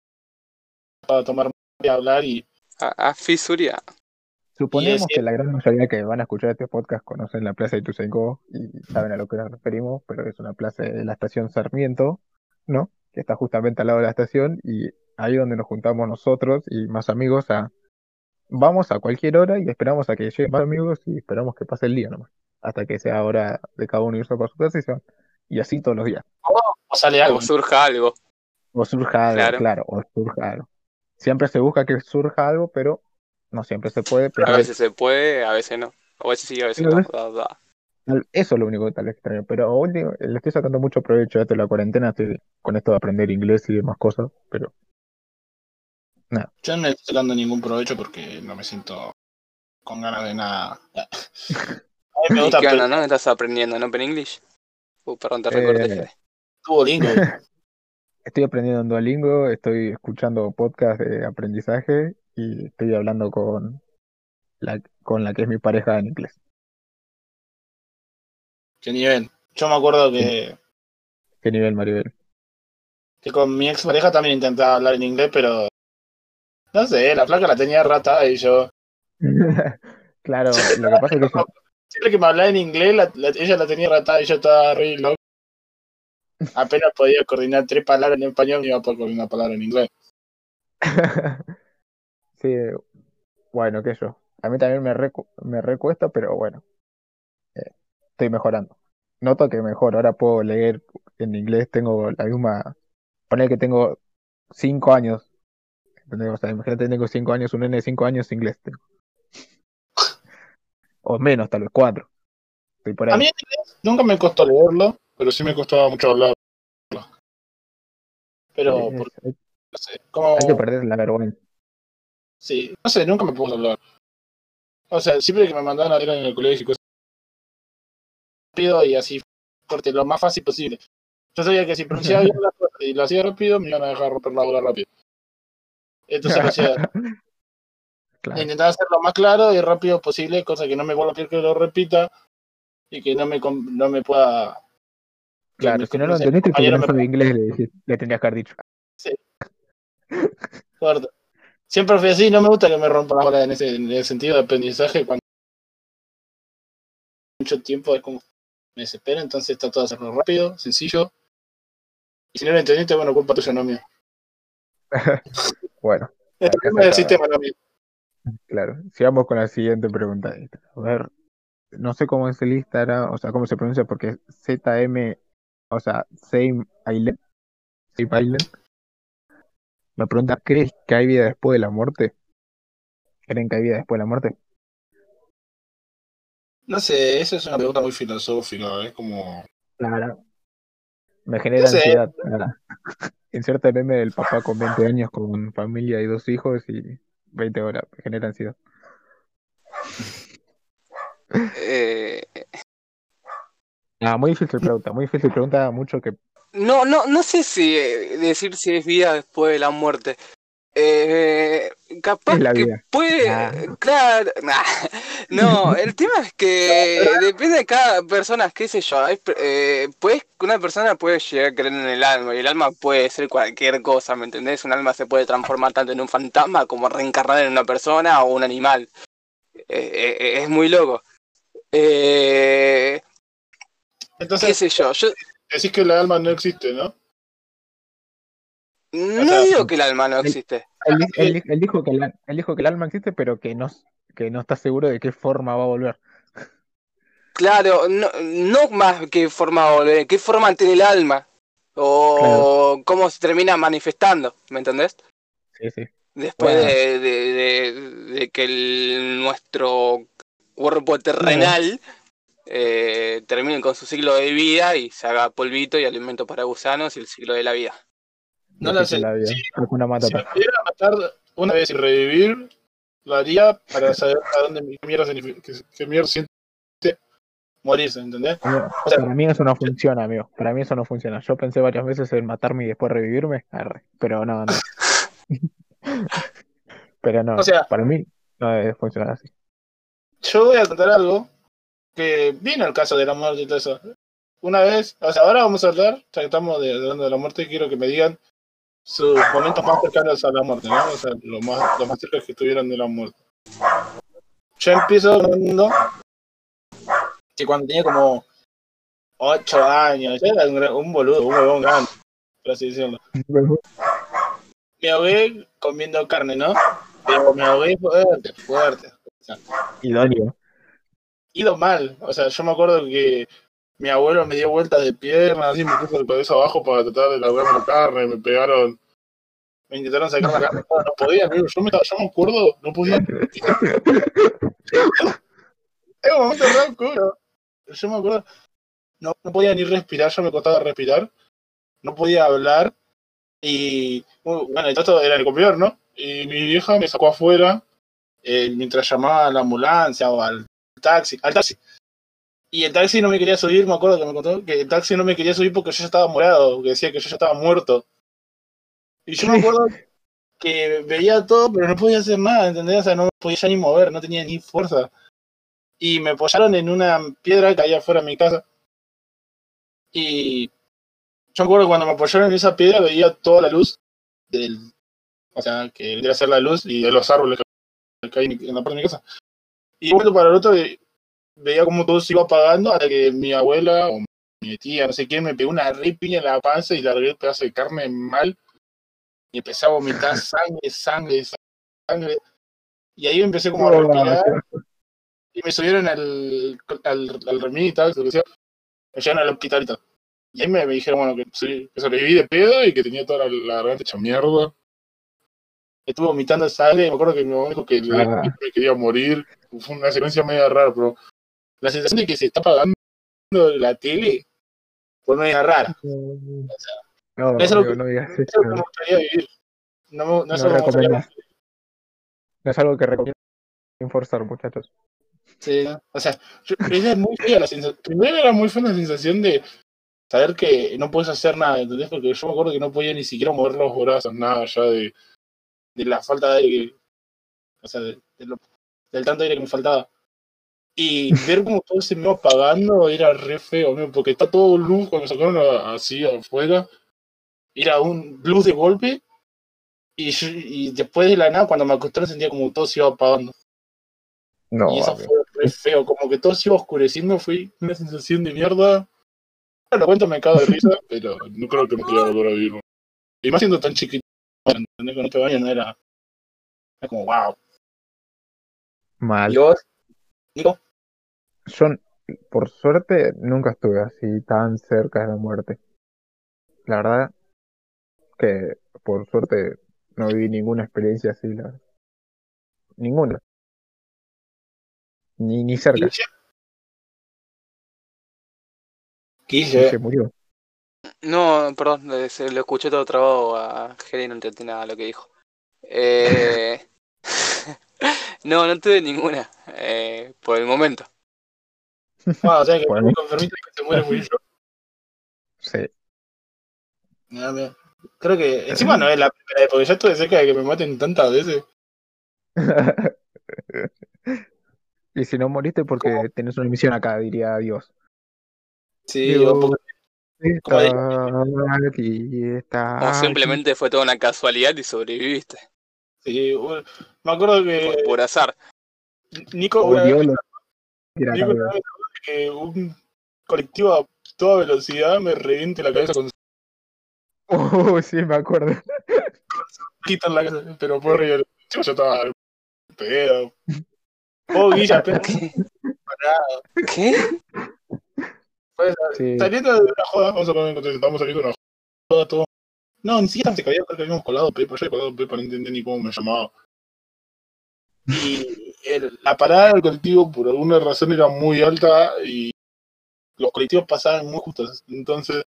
A: para tomar a hablar y
C: A, a fisuria.
B: Suponemos
A: Y
B: que la gran mayoría que van a escuchar este podcast conocen la plaza de Ituzaingó y saben a lo que nos referimos, pero es una plaza de la estación Sarmiento, ¿no? Que está justamente al lado de la estación y ahí donde nos juntamos nosotros y más amigos a... Vamos a cualquier hora y esperamos a que lleguen más amigos y esperamos que pase el día nomás, hasta que sea hora de cada uno irse para su casa y se van. Y así todos los días.
A: o sale algo.
C: O surja algo.
B: O surja algo,
C: Claro.
B: claro, o surja algo. Siempre se busca que surja algo, pero no siempre se puede, pero
C: A veces se puede, a veces no. A veces sí, a veces
B: Pero
C: no. Da, da.
B: Eso es lo único que tal extraño. Pero último, le estoy sacando mucho provecho a esto de la cuarentena. Estoy con esto de aprender inglés y demás cosas. Pero
A: Yo no le estoy sacando ningún provecho porque no me siento con ganas de nada. A mí me
C: ¿Y
A: gusta
C: qué onda, no? ¿Estás aprendiendo en Open English? Uh, perdón, te recorté,
B: Eh.
A: Duolingo.
B: estoy aprendiendo en Duolingo, estoy escuchando podcasts de aprendizaje y estoy hablando con la, con la que es mi pareja en inglés.
A: ¿Qué nivel? Yo me acuerdo que,
B: ¿Qué nivel, Maribel?
A: que con mi ex pareja también intentaba hablar en inglés, pero no sé, la flaca la tenía rata y yo
B: Claro, lo que pasa es que
A: Siempre que me hablaba en inglés, la- la- ella la tenía ratada y yo estaba re loco. Apenas podía coordinar tres palabras en español, me iba a poder coordinar palabras en inglés.
B: sí, bueno, qué yo. A mí también me, recu- me recuesta, pero bueno, eh, estoy mejorando. Noto que mejor, ahora puedo leer en inglés, tengo la misma, poner que tengo cinco años. O sea, imagínate, tengo cinco años, un nene de cinco años inglés tengo. O menos, tal vez cuatro. Estoy por
A: A
B: ahí.
A: mí en inglés nunca me costó leerlo, pero sí me costaba mucho hablarlo. Pero,
B: Es-
A: por-
B: hay,
A: no sé, como...
B: hay que perder la vergüenza.
A: Sí, no sé, nunca me puedo hablar. O sea, siempre que me mandaban a leer en el colegio y cosas rápido y así, corte, lo más fácil posible. Yo sabía que si pronunciaba bien las cosas y lo hacía rápido, me iban a dejar romper la bola rápido. Entonces lo hacía,
B: Claro.
A: intentaba hacerlo lo más claro y rápido posible, cosa que no me vuelva a pedir que lo repita y que no me, no me pueda...
B: Claro, si no lo entendiste, tu
A: me
B: de inglés le, decís- le tendrías que haber dicho.
A: Corto. Siempre fui así, no me gusta que me rompa la bola en ese, en ese sentido de aprendizaje cuando mucho tiempo es como me desespera, entonces trato de hacerlo rápido, sencillo. Y si no lo entendiste, bueno, culpa tuya, no mía.
B: Bueno,
A: El problema del sistema, no mío.
B: claro. Sigamos con la siguiente pregunta. A ver, no sé cómo es el Instagram, o sea, cómo se pronuncia, porque ZM, o sea, Same Island. Same Island. Me pregunta, ¿crees que hay vida después de la muerte? ¿Creen que hay vida después de la muerte?
A: No sé, esa es una pregunta muy filosófica, es como...
B: Claro. Me genera
A: No sé.
B: ansiedad. Inserta el meme del papá con 20 años con familia y dos hijos y 20 horas. Me genera ansiedad.
C: Eh,
B: Ah, muy difícil pregunta, muy difícil pregunta, mucho que
C: no, no, no sé si eh, decir si es vida después de la muerte. Eh, capaz
B: la
C: que
B: vida.
C: puede,
B: Nah.
C: claro, nah. no, el tema es que depende de cada persona, qué sé yo, hay eh, pues una persona puede llegar a creer en el alma y el alma puede ser cualquier cosa, ¿me entendés? Un alma se puede transformar tanto en un fantasma como reencarnar en una persona o un animal. Eh, es muy loco. Eh, qué
A: Entonces,
C: sé yo, yo
A: decís que el alma no existe, ¿no?
C: no
A: sea,
C: digo que el alma no existe.
B: él, él dijo que el, él dijo que el alma existe, pero que no, que no está seguro de qué forma va a volver.
C: Claro, no, no más qué forma va a volver, qué forma tiene el alma. O cómo se termina manifestando, ¿me entendés?
B: Sí, sí.
C: Después
B: Bueno.
C: de, de- de- de que el- nuestro cuerpo terrenal eh, termine con su ciclo de vida y se haga polvito y alimento para gusanos y el ciclo de la vida.
A: No lo sé.
B: la vida.
A: Sí,
B: Alguna mata
A: Si me pudiera matar una vez y revivir, lo haría para saber a dónde mierda, significa- qué, qué mierda siente morirse, ¿entendés?
B: Amigo,
A: sea,
B: Para mí eso no funciona, amigo. Para mí eso no funciona. Yo pensé varias veces en matarme y después revivirme, arre, pero no, no. Pero no,
A: O sea-
B: para mí no debe funcionar así.
A: Yo voy a contar algo que vino el caso de la muerte y todo eso. Una vez, o sea, ahora vamos a hablar, estamos de- hablando de la muerte, quiero que me digan sus momentos más cercanos a la muerte, ¿no? O sea, lo más, lo más cerca que estuvieron de la muerte. Yo empiezo contando que cuando tenía como 8 años, era un boludo, un huevón grande, por así decirlo. Me ahogué comiendo carne, ¿no? Pero me ahogué fuerte, fuerte. O sea,
B: Idóneo.
A: Ido mal. O sea, yo me acuerdo que mi abuelo me dio vueltas de piernas, así me puso el cabeza abajo para tratar de largarme la carne, me pegaron, me intentaron sacar la carne, no, podía, amigo. Yo me, yo me acuerdo, no podía. Es un momento re oscuro. Yo me acuerdo, no, no podía ni respirar, yo me costaba respirar, no podía hablar, y uh, bueno, todo esto era el comedor, ¿no? Y mi vieja me sacó afuera eh, mientras llamaba a la ambulancia o al taxi, al taxi. Y el taxi no me quería subir, me acuerdo que me contó que el taxi no me quería subir porque yo ya estaba morado, que decía que yo ya estaba muerto. Y yo me acuerdo que veía todo, pero no podía hacer nada, ¿entendés? O sea, no podía ya ni mover, no tenía ni fuerza. Y me apoyaron en una piedra que había afuera de mi casa. Y yo me acuerdo que cuando me apoyaron en esa piedra veía toda la luz del. O sea, que vendría a ser la luz y de los árboles que hay en la parte de mi casa. Y de un momento para el otro veía como todo se iba apagando hasta que mi abuela o mi tía, no sé quién, me pegó una ripiña en la panza y largué el pedazo de carne mal y empecé a vomitar sangre, sangre, sangre. Y ahí empecé como a respirar y me subieron al, al, al remis y tal, me llevaron al hospital y tal. Y ahí me, me dijeron, bueno, que, sí, que sobreviví de pedo y que tenía toda la, la garganta hecha mierda. Estuve vomitando sangre y me acuerdo que mi mamá dijo que
B: Ah.
A: me quería morir. Fue una secuencia media rara, pero la sensación de que se está apagando la tele fue media rara.
B: No,
A: es
B: amigo,
A: que-
B: no digas
A: Eso me gustaría vivir. No, no, es
B: No
A: algo que
B: recomendás. No es algo que recomiendo forzar, muchachos.
A: Sí, ¿no? o sea, yo- era muy fea la sensación. Primero era muy fea la sensación de saber que no puedes hacer nada, ¿entendés? Porque yo me acuerdo que no podía ni siquiera mover los brazos, nada ya de, de la falta de aire. O sea, de- de lo- del tanto aire que me faltaba. Y ver cómo todo se me iba apagando era re feo, porque está todo luz cuando sacaron así afuera. Era un luz de golpe. Y, yo- y después de la nada, cuando me acosté, sentía como todo se iba apagando.
B: No,
A: Y eso
B: amigo.
A: fue re feo, como que todo se iba oscureciendo, fue una sensación de mierda. Lo cuento, me cago de risa, pero no creo que me quiera volver a vivir. Y más siendo tan chiquito. Con este baño no era, era como wow.
B: Mal.
A: ¿Y vos? Nico?
B: Yo, por suerte, nunca estuve así tan cerca de la muerte. La verdad que, por suerte, no viví ninguna experiencia así. La... Ninguna. Ni, ni cerca.
A: ¿Guille?
B: Y
A: Guille,
B: se murió.
C: No, perdón, se lo escuché todo trabado a Jerry y no entendí nada de lo que dijo. Eh... no, no tuve ninguna, eh, por el momento.
A: ah, o sea que
B: Bueno.
A: me confirmiste que te muere muy yo.
B: Sí.
A: Mira, mira. Creo que encima no es la primera vez, porque ya estuve cerca de que me maten tantas veces.
B: y si no moriste porque tenés una misión acá, diría Dios.
A: Sí,
B: Dios.
A: Como
B: Está aquí, está
C: O simplemente fue toda una casualidad y sobreviviste,
A: sí, bueno, me acuerdo
C: por,
A: que
C: por azar.
A: Nico,
B: Oh,
A: una vez
B: lo-
A: Nico,
B: acá,
A: una vez que un colectivo a toda velocidad me reviente la cabeza con
B: Oh, sí, me acuerdo.
A: quitan la cabeza, pero por arriba. Yo ya estaba pedo. Oh, Guilla, pero
C: ¿Qué? ¿Qué?
A: pues,
B: Sí.
A: saliendo de una joda, vamos a poner en contexto, estamos saliendo de una joda, todo. No, ni siquiera se cabía porque habíamos colado Pepa, yo he colado Pepa, no entendía ni cómo me llamaba. Y el- la parada del colectivo, por alguna razón, era muy alta y los colectivos pasaban muy justos. Entonces,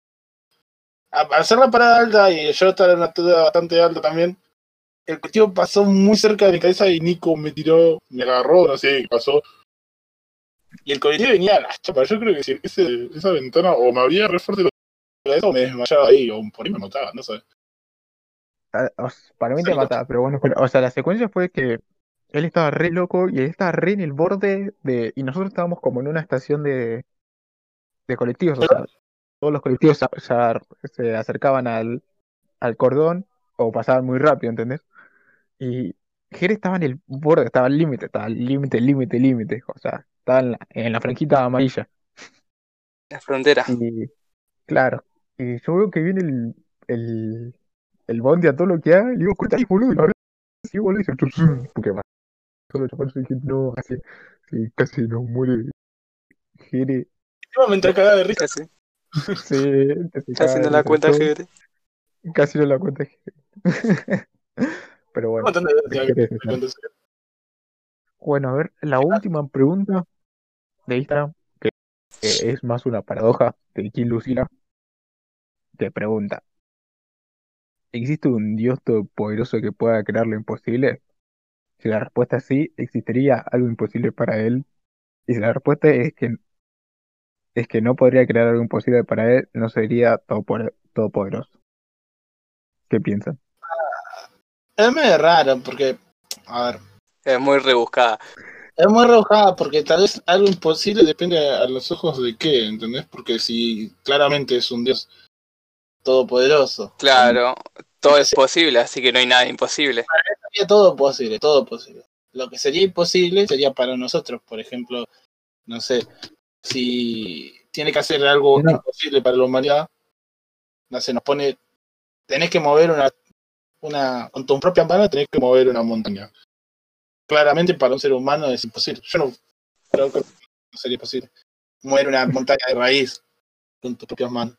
A: al hacer la parada alta y yo estar en una altura bastante alta también, el colectivo pasó muy cerca de mi cabeza y Nico me tiró, me agarró, no sé qué pasó. Y el colectivo venía a la chapa. Yo creo que si ese, esa ventana o me abría re fuerte la cabeza o me desmayaba ahí, o por ahí me mataba, no sé.
B: Ah, Para mí te mataba, pero bueno, pero, o sea, la secuencia fue que él estaba re loco y él estaba re en el borde de. Y nosotros estábamos como en una estación de, de colectivos, o sea, todos los colectivos se, se- se acercaban al, al cordón o pasaban muy rápido, ¿entendés? Y Jere estaba en el borde, estaba al límite, estaba al límite, límite, límite, o sea, estaba en la, en la franquita amarilla.
C: La frontera.
B: Y claro, y yo veo que viene el, el, el bondi a todo lo que da, y digo, corta ahí, boludo, y la verdad, sí, boludo, y se porque más solo chaparro, y dije, no, casi, sí, casi nos muere Jere,
A: Encima me entré cagada de risa.
C: Casi,
B: sí,
C: ya haciendo
B: caga,
C: la cuenta, Jerry.
B: casi no la cuenta Jere. Pero bueno, Jere. Bueno, a ver, la última pregunta de Instagram, que, que es más una paradoja de Kim Lucila, te pregunta, ¿existe un Dios todopoderoso que pueda crear lo imposible? Si la respuesta es sí, ¿existiría algo imposible para él? Y si la respuesta es que, es que no podría crear algo imposible para él, no sería todopode- todopoderoso. ¿Qué piensan?
A: Es medio raro porque, a ver,
C: Es muy rebuscada.
A: es muy rebuscada porque tal vez algo imposible depende a los ojos de qué, ¿entendés? Porque si claramente es un Dios todopoderoso,
C: Claro, todo es posible, así que no hay nada imposible.
A: Sería todo posible, todo posible. lo que sería imposible sería para nosotros, por ejemplo, no sé, si tiene que hacer algo
B: No.
A: imposible para la humanidad, no sé, nos pone, tenés que mover una, una, con tu propia mano tenés que mover una montaña. Claramente para un ser humano es imposible. Yo no creo que no sería posible. Mover una montaña de raíz con tus propias manos.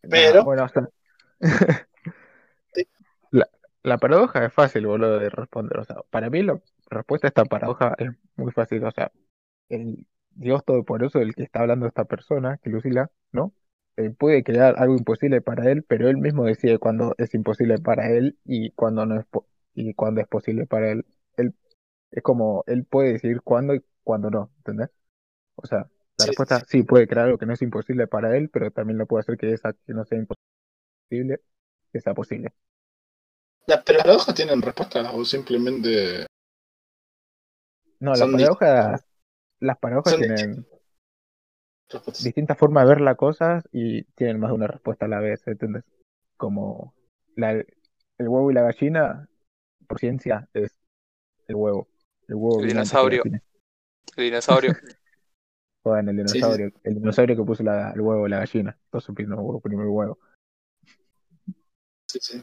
A: Pero-
B: No, bueno,
A: Sí.
B: la, paradoja es fácil, boludo, de responder. O sea, para mí la respuesta a esta paradoja es muy fácil. O sea, el Dios Todopoderoso del que está hablando esta persona, que Lucila, ¿no? Eh, puede crear algo imposible para él, pero él mismo decide cuándo es imposible para él y cuándo no es po- y cuándo es posible para él. Él es como él puede decidir cuándo y cuándo no, ¿entendés? O sea, la
A: Sí,
B: respuesta sí puede crear algo que no es imposible para él, pero también lo puede hacer que esa que no sea imposible, que sea posible.
A: ¿Las paradojas tienen respuesta o simplemente
B: No, las paradojas, las paradojas tienen
A: respuestas?
B: distintas formas de ver las cosas y tienen más de una respuesta a la vez, ¿entiendes? Como la, el huevo y la gallina, por ciencia, es el huevo. El huevo
C: El dinosaurio.
B: gallina.
C: El dinosaurio.
B: Joder, el
A: Sí, sí.
B: dinosaurio, el dinosaurio que puso la- el huevo y la gallina. Entonces primero huevo, primero huevo.
A: Sí, sí.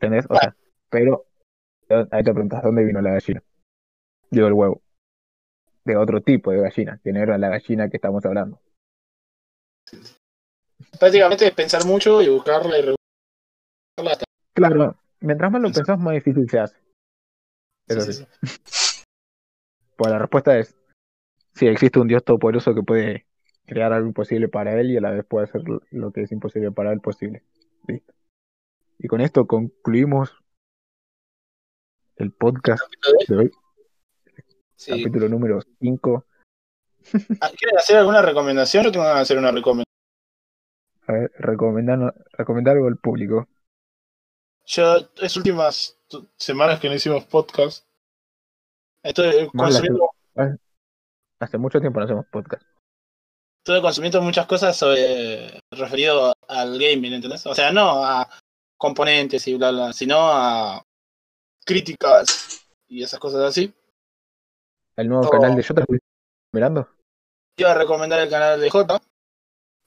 B: ¿Entendés? O sea, pero ahí te preguntas, ¿dónde vino la gallina? Digo, el huevo. De otro tipo de gallina, que no era la gallina que estamos hablando.
A: Prácticamente es pensar mucho y buscarla y rebuscarla hasta.
B: Claro, mientras más lo pensás, más difícil se hace. Eso
A: Sí,
B: sí.
A: sí, sí.
B: Pues la respuesta es, sí, existe un Dios todopoderoso que puede crear algo imposible para él y a la vez puede hacer lo que es imposible para él posible. Listo. Y con esto concluimos el podcast de hoy,
A: Sí.
B: capítulo número 5.
A: Ah, ¿Quieren hacer alguna recomendación? Yo tengo que hacer una recomendación.
B: A ver, recomendar, recomendar algo al público.
A: Yo, estas últimas semanas que no hicimos podcast, estoy consumiendo,
B: Hace mucho tiempo no hacemos podcast.
A: estuve consumiendo muchas cosas sobre, referido al gaming, ¿entendés? O sea, no a componentes y bla, bla, sino a críticas y esas cosas así.
B: El nuevo
A: Oh.
B: canal de Jota, ¿estuviste mirando?
A: Iba a recomendar el canal de J,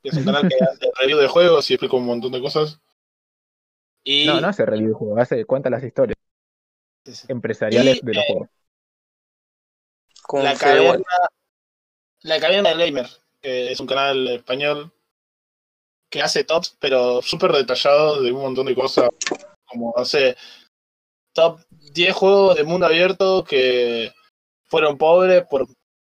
A: que es un canal que hace review de juegos y explica un montón de cosas. Y
B: No, no hace review de juegos, hace, cuenta las historias
A: Sí, sí.
B: empresariales
A: Y,
B: de los
A: eh,
B: juegos.
A: La caverna, la caverna del gamer, que es un canal español que hace tops, pero súper detallados de un montón de cosas, como, no sé, top 10 juegos de mundo abierto que fueron pobres, por,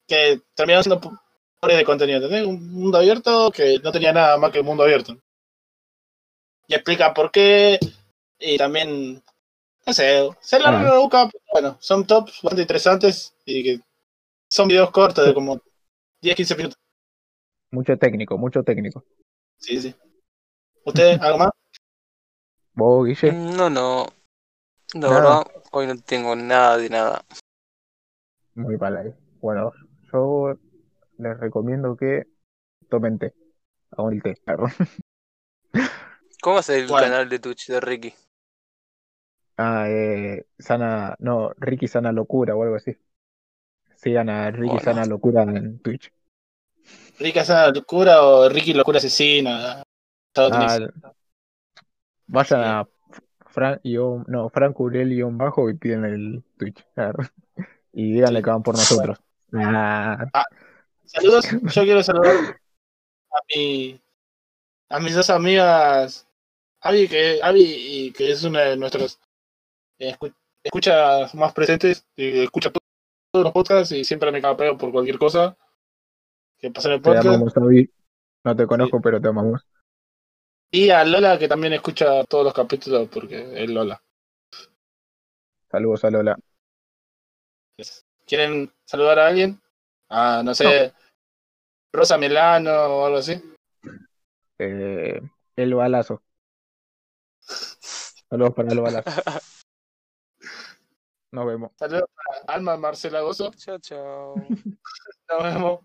A: que terminaron siendo po- pobres de contenido, ¿entendés? Un mundo abierto que no tenía nada más que el mundo abierto. Y explica por qué, y también, no sé, se la
B: Ah.
A: pero bueno, son tops bastante interesantes y que son videos cortos de como 10-15 minutos.
B: Mucho técnico, mucho técnico.
A: Sí, sí. ¿Usted algo más?
B: ¿Vos, Guille?
C: Mm, No, no. La verdad, hoy no tengo nada de nada.
B: Muy mal ahí. Bueno, yo les recomiendo que tomen té. Hagan el té, claro.
C: ¿Cómo es el
A: Bueno.
C: canal de Twitch de Ricky?
B: Ah, eh, Sana, no, Ricky Sana Locura o algo así. Sigan a Ricky
C: Bueno.
B: Sana Locura en Twitch.
A: ¿Ricky Sana Locura o Ricky Locura Asesina?
B: Ah, vayan a Fran, guión- no, Frank Uriel guion bajo y piden el Twitch. Y díganle que van por nosotros. Ah,
A: Saludos, yo quiero saludar a mi a mis dos amigas Avi que Avi y que es una de nuestras eh, escu- escuchas más presentes y escucha to- todos los podcasts y siempre me capeo por cualquier cosa que pasa en el
B: te
A: podcast
B: amamos, Avi. No te conozco, pero te amamos.
A: y a Lola que también escucha todos los capítulos porque es Lola
B: Saludos a Lola.
A: ¿quieren saludar a alguien? a no sé Rosa Milano o algo así
B: Eh, el balazo. Saludos para el balazo. Nos vemos.
A: saludos a Alma Marcela Gozo
C: Chao, chao.
A: nos vemos